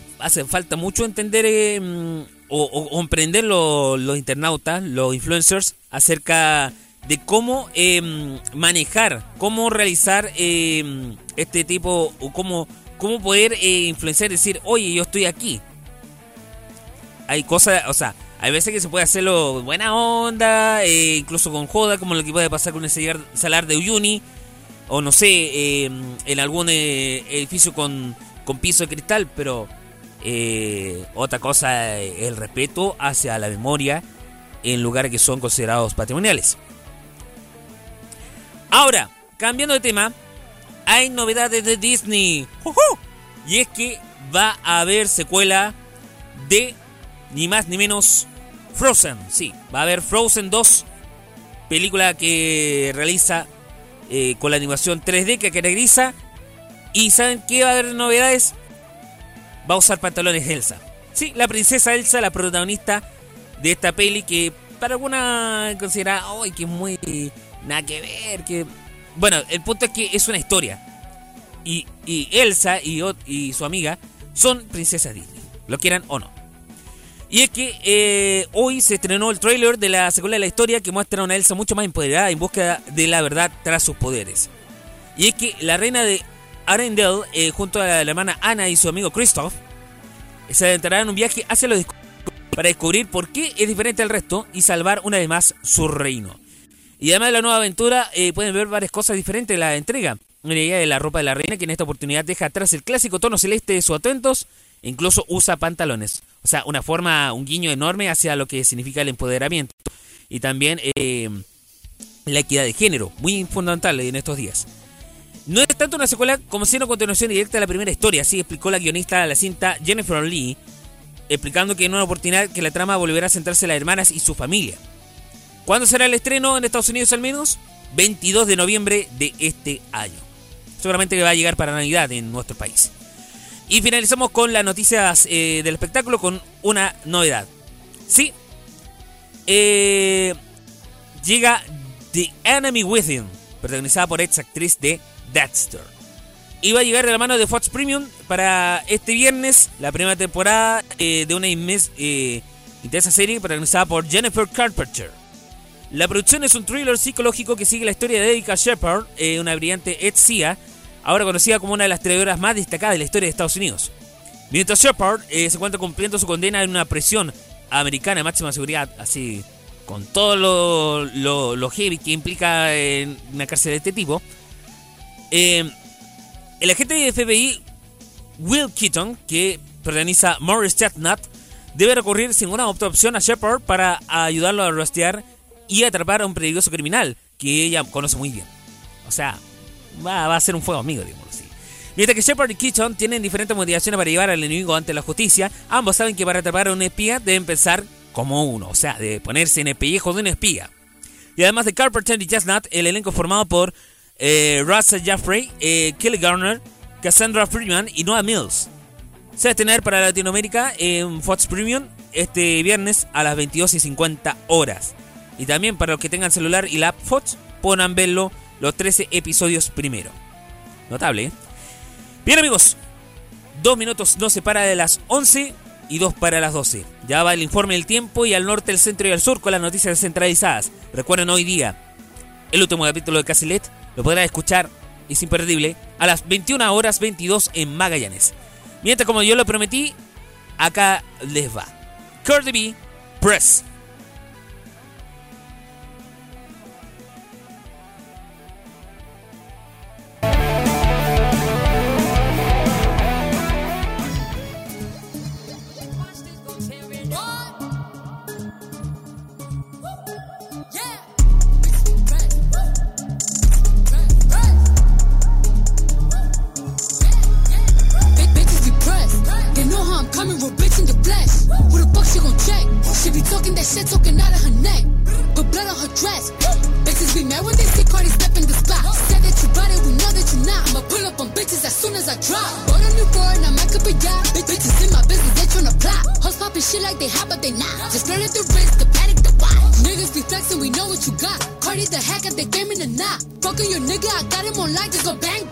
falta mucho entender eh, mm, o, o- comprender lo- los internautas, los influencers, acerca de cómo eh, mm, manejar, cómo realizar mm, este tipo, o cómo, cómo poder influenciar, decir, oye, yo estoy aquí. Hay cosas, o sea, hay veces que se puede hacerlo buena onda, eh, incluso con joda, como lo que puede pasar con el salar- de Uyuni, o no sé, eh, en algún eh, edificio con, con piso de cristal, pero otra cosa es el respeto hacia la memoria en lugares que son considerados patrimoniales. Ahora, cambiando de tema, hay novedades de Disney. ¡Jujú! Y es que va a haber secuela de ni más ni menos Frozen. Sí, va a haber Frozen 2, película que realiza eh, con la animación 3D que caracteriza. ¿Y saben qué va a haber novedades? Va a usar pantalones Elsa. Sí, la princesa Elsa, la protagonista de esta peli que para alguna considera, ay, que es muy nada que ver, que bueno, el punto es que es una historia. Y, y Elsa y, y su amiga son princesas Disney, lo quieran o no. Y es que eh, hoy se estrenó el tráiler de la secuela de la historia que muestra a una Elsa mucho más empoderada en búsqueda de la verdad tras sus poderes. Y es que la reina de Arendelle, eh, junto a la hermana Anna y su amigo Christoph, se adentrarán en un viaje hacia los para descubrir por qué es diferente al resto y salvar una vez más su reino. Y además de la nueva aventura, eh, pueden ver varias cosas diferentes en la entrega. Una idea de la ropa de la reina, que en esta oportunidad deja atrás el clásico tono celeste de sus atuentos, e incluso usa pantalones. O sea, una forma, un guiño enorme hacia lo que significa el empoderamiento. Y también eh, la equidad de género, muy fundamental en estos días. No es tanto una secuela como si una continuación directa de la primera historia, así explicó la guionista de la cinta Jennifer Lee, explicando que en una oportunidad que la trama volverá a centrarse en las hermanas y su familia. ¿Cuándo será el estreno en Estados Unidos al menos? 22 de noviembre de este año. Seguramente que va a llegar para Navidad en nuestro país. Y finalizamos con las noticias eh, del espectáculo con una novedad. Sí, eh, llega The Enemy Within, protagonizada por ex actriz de Dexter. Va a llegar de la mano de Fox Premium para este viernes, la primera temporada eh, de una inmes- eh, intensa serie protagonizada por Jennifer Carpenter. La producción es un thriller psicológico que sigue la historia de Erika Shepard, eh, una brillante ex CIA, ahora conocida como una de las trabajadoras más destacadas de la historia de Estados Unidos. Mientras Shepard eh, se encuentra cumpliendo su condena en una prisión americana de máxima seguridad, así con todo lo, lo, heavy que implica en una cárcel de este tipo, eh, el agente de FBI Will Keaton, que protagoniza Morris Chestnut, debe recurrir sin una otra opción a Shepard para ayudarlo a rastrear y atrapar a un peligroso criminal que ella conoce muy bien. O sea, va, a ser un fuego amigo, digámoslo así. Mientras que Shepard y Keaton tienen diferentes motivaciones para llevar al enemigo ante la justicia, ambos saben que para atrapar a un espía deben pensar como uno, o sea, de ponerse en el pellejo de un espía. Y además de Carpenter y Chestnut, el elenco formado por eh, Russell Jaffrey, eh, Kelly Garner, Cassandra Freeman y Noah Mills. Se va a estrenar para Latinoamérica en Fox Premium este viernes a las 22 y 50 horas. Y también para los que tengan celular y la app Fox, podrán verlo los 13 episodios primero. Notable, ¿eh? Bien amigos, dos minutos nos separa de las 11 y dos para las 12. Ya va el informe del tiempo y al norte, el centro y al sur con las noticias descentralizadas. Recuerden hoy día, el último capítulo de Casilet lo podrán escuchar, es imperdible, a las 21 horas 22 en Magallanes. Mientras como yo lo prometí, acá les va. Cardi B, Press. She be talking that shit, talking out of her neck. Put blood on her dress. Bitches be mad when they see Cardi step in the spot. Said that you bought it, we know that you not. I'ma pull up on bitches as soon as I drop. Bought a new car and I might up a yacht. Bitch, bitches in my business, they tryna plot. Hoes poppin' shit like they hot, but they not. Just at the wrist, the paddock, the watch. Niggas be flexing, we know what you got. Cardi the hacker, they game in the knot. Fucking your nigga, I got him on lock, just go bang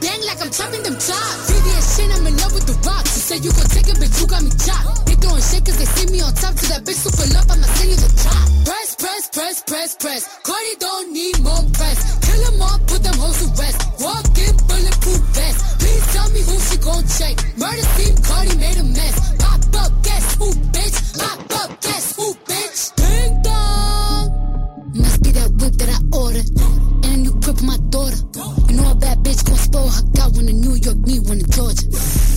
press, press, press. Cardi don't need more press. Kill them all, put them hoes to rest. Walk in bulletproof vest. Please tell me who she gon' check. Murder scene, Cardi made a mess. Pop up, guess who, bitch? Pop up, guess who, bitch? Ding dong. Must be that whip that I ordered. And a new crib for my daughter. You know a bad bitch gon' spoil her. Got one in New York, need one in Georgia.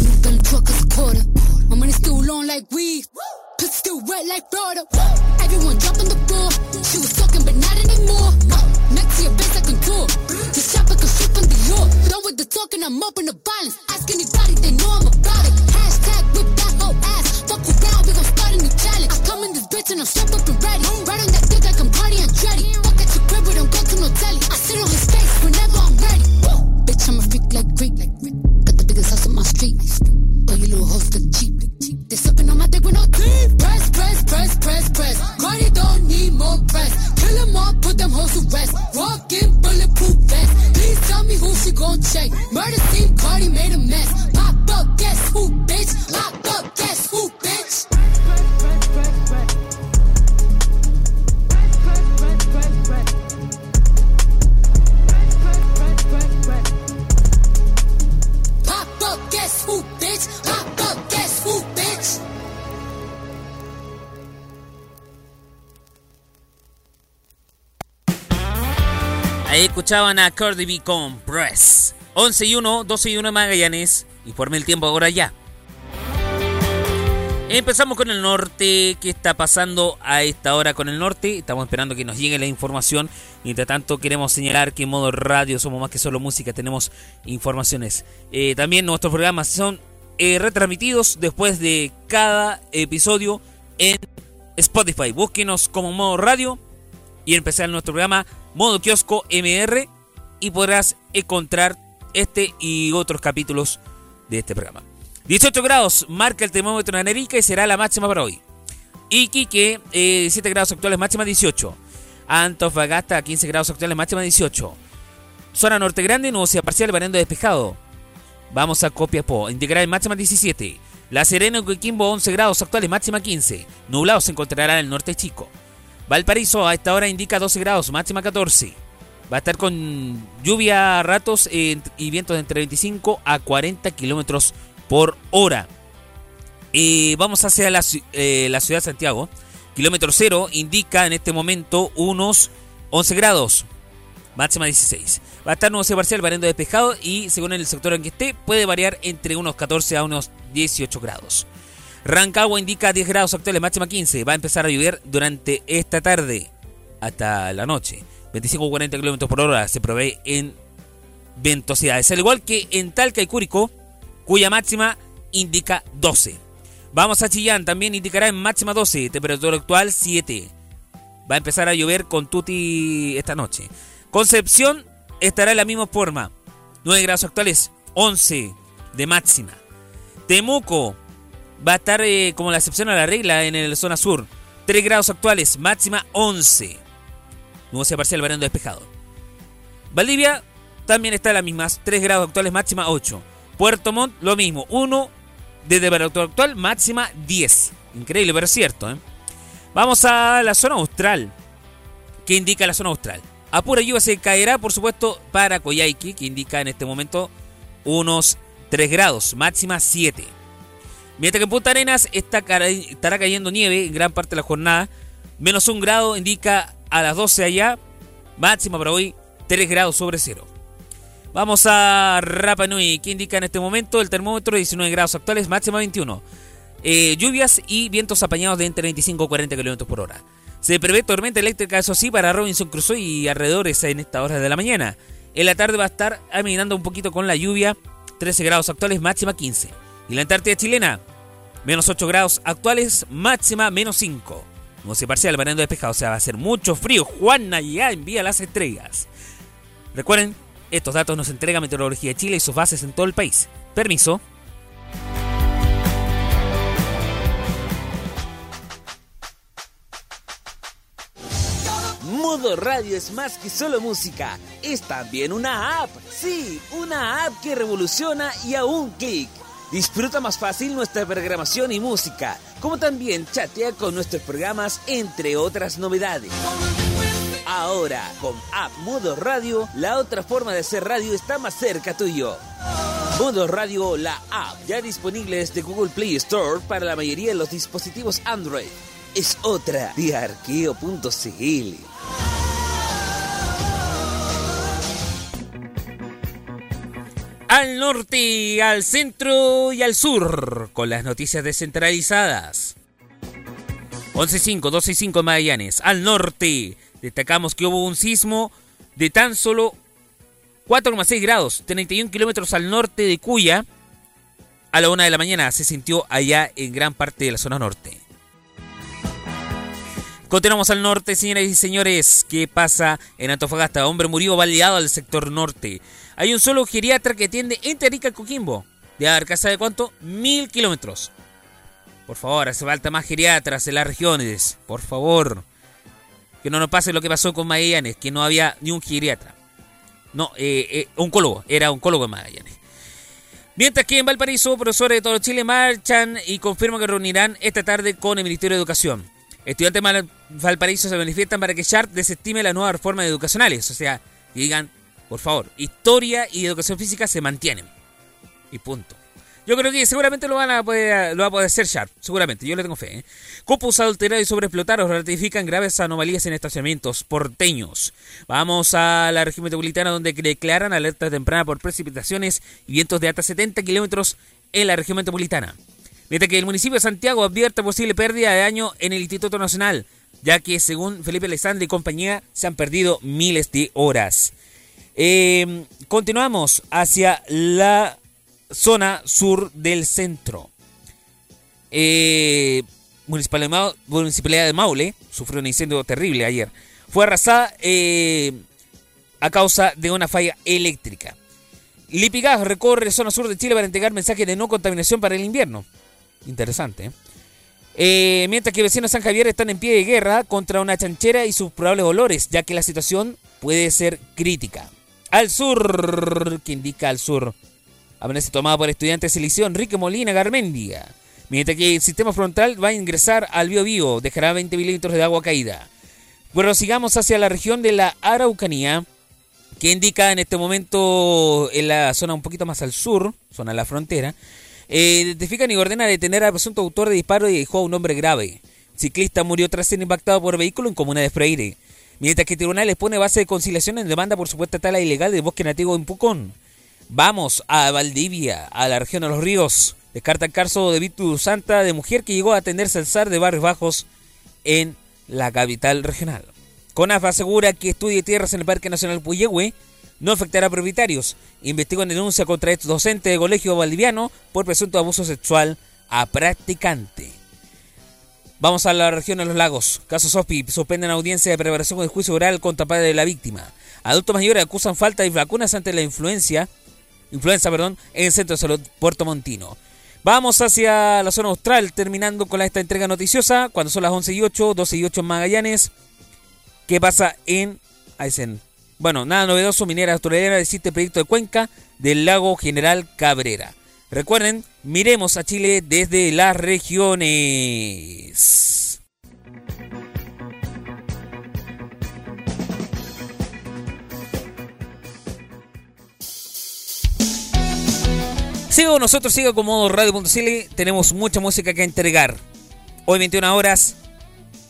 New Bentley truck is a quarter. My money still long like weed. Pussy still wet like Florida. Everyone dropping the floor. Talking, I'm in the violence. Ask anybody, they know I'm about it. Hashtag whip that whole ass. Fuck around, we gon' start a new challenge. I come in this bitch and I'm strapped up and ready. Right on that dick like I'm Cardi and Dreddy. Fuck at your crib, we don't go to no telly. I sit on his face whenever I'm ready. Bitch, I'm a freak like Greek. Got the biggest house on my street. Oh, you little hoes look cheap. They sucking on my dick with no teeth. Press, press, press, press, press. Cardi don't need more press. Kill them all, put them hoes to rest. Walk in gon' check. Murder scene, Cardi made a mess. Pop up, guess who, bitch? Pop up, guess who, bitch? Pop up, guess who, bitch? Pop Ahí escuchaban a Cardi B con Press. 11 y 1, 12 y 1 Magallanes. Informe el tiempo ahora ya. Empezamos con el norte. ¿Qué está pasando a esta hora con el norte? Estamos esperando que nos llegue la información. Mientras tanto, queremos señalar que en modo radio somos más que solo música, tenemos informaciones. Eh, también nuestros programas son eh, retransmitidos después de cada episodio en Spotify. Búsquenos como modo radio y empezar nuestro programa modo kiosco MR y podrás encontrar este y otros capítulos de este programa. 18 grados marca el termómetro en Anerica y será la máxima para hoy. Iquique, eh, 17 grados actuales, máxima 18. Antofagasta, 15 grados actuales, máxima 18. Zona Norte Grande, nubosidad parcial, variando despejado. Vamos a Copiapó, integral máxima 17. La Serena y Coquimbo, 11 grados actuales, máxima 15. Nublado se encontrará en el norte chico. Valparaíso a esta hora indica 12 grados, máxima 14. Va a estar con lluvia a ratos y vientos entre 25 a 40 kilómetros por hora. Eh, vamos hacia la, eh, la ciudad de Santiago. Kilómetro cero indica en este momento unos 11 grados, máxima 16. Va a estar nubosidad parcial, variando despejado y según el sector en que esté, puede variar entre unos 14 a unos 18 grados. Rancagua indica 10 grados actuales, máxima 15. Va a empezar a llover durante esta tarde hasta la noche. 25 a 40 kilómetros por hora se prevé en ventosidades. Al igual que en Talca y Curicó, cuya máxima indica 12. Vamos a Chillán, también indicará en máxima 12, temperatura actual 7. Va a empezar a llover con Tuti esta noche. Concepción estará en la misma forma. 9 grados actuales, 11 de máxima. Temuco va a estar eh, como la excepción a la regla en la zona sur. 3 grados actuales, máxima 11. Nubosidad parcial, variando despejado. Valdivia también está en las mismas. 3 grados actuales, máxima 8. Puerto Montt, lo mismo. 1 de temperatura actual, máxima 10. Increíble, pero es cierto. ¿eh? Vamos a la zona austral. ¿Qué indica la zona austral? A pura lluvia se caerá, por supuesto, para Coyhaique, que indica en este momento unos 3 grados, máxima 7. Mientras que en Punta Arenas estará cayendo nieve en gran parte de la jornada. Menos un grado indica a las 12 allá. Máxima para hoy 3 grados sobre cero. Vamos a Rapa Nui, que indica en este momento el termómetro 19 grados actuales, máxima 21. Eh, lluvias y vientos apañados de entre 25 y 40 kilómetros por hora. Se prevé tormenta eléctrica, eso sí, para Robinson Crusoe y alrededores en estas horas de la mañana. En la tarde va a estar aminando un poquito con la lluvia, 13 grados actuales, máxima 15. Y la Antártida chilena, menos 8 grados actuales, máxima menos 5. Nubosidad parcial, variando despejado, o sea, va a ser mucho frío. Juan Nayá envía las estrellas. Recuerden, estos datos nos entrega Meteorología de Chile y sus bases en todo el país. Permiso. Modo Radio es más que solo música, es también una app. Sí, una app que revoluciona y a un clic. Disfruta más fácil nuestra programación y música, como también chatea con nuestros programas, entre otras novedades. Ahora, con App Modo Radio, la otra forma de hacer radio está más cerca tuyo. Modo Radio, la app, ya disponible desde Google Play Store para la mayoría de los dispositivos Android. Es otra de arqueo.cl. Al norte, al centro y al sur, con las noticias descentralizadas. 11.5, 12.5 Magallanes. Al norte, destacamos que hubo un sismo de tan solo 4,6 grados, 31 kilómetros al norte de Cuya. A la una de la mañana se sintió allá en gran parte de la zona norte. Continuamos al norte, señoras y señores. ¿Qué pasa en Antofagasta? Hombre murió baleado al sector norte. Hay un solo geriatra que atiende en Tarica, Coquimbo. De Arcasa de cuánto? Mil kilómetros. Por favor, hace falta más geriatras en las regiones. Por favor. Que no nos pase lo que pasó con Magallanes, que no había ni un geriatra. No, eh, eh, oncólogo. Era oncólogo en Magallanes. Mientras que en Valparaíso, profesores de todo Chile marchan y confirman que reunirán esta tarde con el Ministerio de Educación. Estudiantes de Valparaíso se manifiestan para que Sharp desestime las nuevas reformas educacionales. O sea, digan, por favor, historia y educación física se mantienen. Y punto. Yo creo que seguramente lo van a poder, lo va a poder hacer Sharp, seguramente, yo le tengo fe. ¿eh? Copos adulterados y sobreexplotados ratifican graves anomalías en estacionamientos porteños. Vamos a la región metropolitana donde declaran alerta temprana por precipitaciones y vientos de hasta 70 kilómetros en la región metropolitana. Mientras que el municipio de Santiago advierte posible pérdida de daño en el Instituto Nacional, ya que según Felipe Alexandre y compañía se han perdido miles de horas. Eh, continuamos hacia la zona sur del centro. Eh, Municipalidad de Maule sufrió un incendio terrible ayer. Fue arrasada eh, a causa de una falla eléctrica. Lipigas recorre zona sur de Chile para entregar mensajes de no contaminación para el invierno. Interesante. ¿eh? Eh, mientras que vecinos San Javier están en pie de guerra contra una chanchera y sus probables olores, ya que la situación puede ser crítica. Al sur, que indica al sur, amanece tomada por estudiantes de selección Enrique Molina Garmendia. Mientras que el sistema frontal va a ingresar al Bio dejará 20 milímetros de agua caída. Bueno, sigamos hacia la región de la Araucanía, que indica en este momento en la zona un poquito más al sur, zona de la frontera, eh, identifican y ordena detener al presunto autor de disparo y dejó a un hombre grave. Ciclista murió tras ser impactado por vehículo en comuna de Freire. Mientras que tribunales pone base de conciliación en demanda por supuesta tala ilegal del bosque nativo en Pucón. Vamos a Valdivia, a la región de los ríos. Descarta el caso de Víctor Santa, de mujer que llegó a atenderse al zar de Barrios Bajos en la capital regional. CONAF asegura que estudie tierras en el Parque Nacional Puyehue no afectará a propietarios. Investigan denuncia contra este docente de colegio valdiviano por presunto abuso sexual a practicante. Vamos a la región de los lagos. Caso Sofi suspenden audiencia de preparación de juicio oral contra padre de la víctima. Adultos mayores acusan falta de vacunas ante la influencia, influenza perdón, en el Centro de Salud Puerto Montino. Vamos hacia la zona austral, terminando con esta entrega noticiosa, cuando son las 11 y 8, 12 y 8 en Magallanes. ¿Qué pasa en Aysén? Bueno, nada novedoso, Minera Australiana existe el proyecto de cuenca del lago General Cabrera. Recuerden, miremos a Chile desde las regiones. Sigo nosotros, sigo como Radio.cl. Tenemos mucha música que entregar. Hoy 21 horas,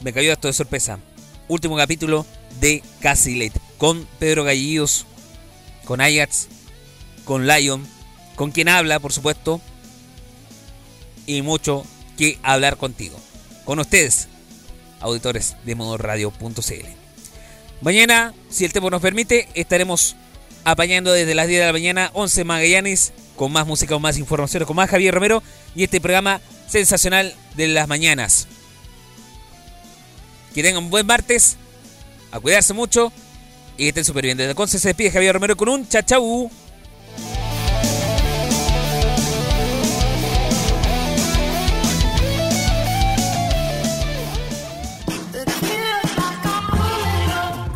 me cayó esto de sorpresa. Último capítulo de Casi Late. Con Pedro Gallillos, con Ajax, con Lion, con quien habla, por supuesto. Y mucho que hablar contigo. Con ustedes, auditores de modoradio.cl. Mañana, si el tiempo nos permite, estaremos apañando desde las 10 de la mañana 11 Magallanes con más música, con más información, con más Javier Romero y este programa sensacional de las mañanas. Que tengan un buen martes, a cuidarse mucho y estén súper bien. Desde entonces se despide Javier Romero con un chachau.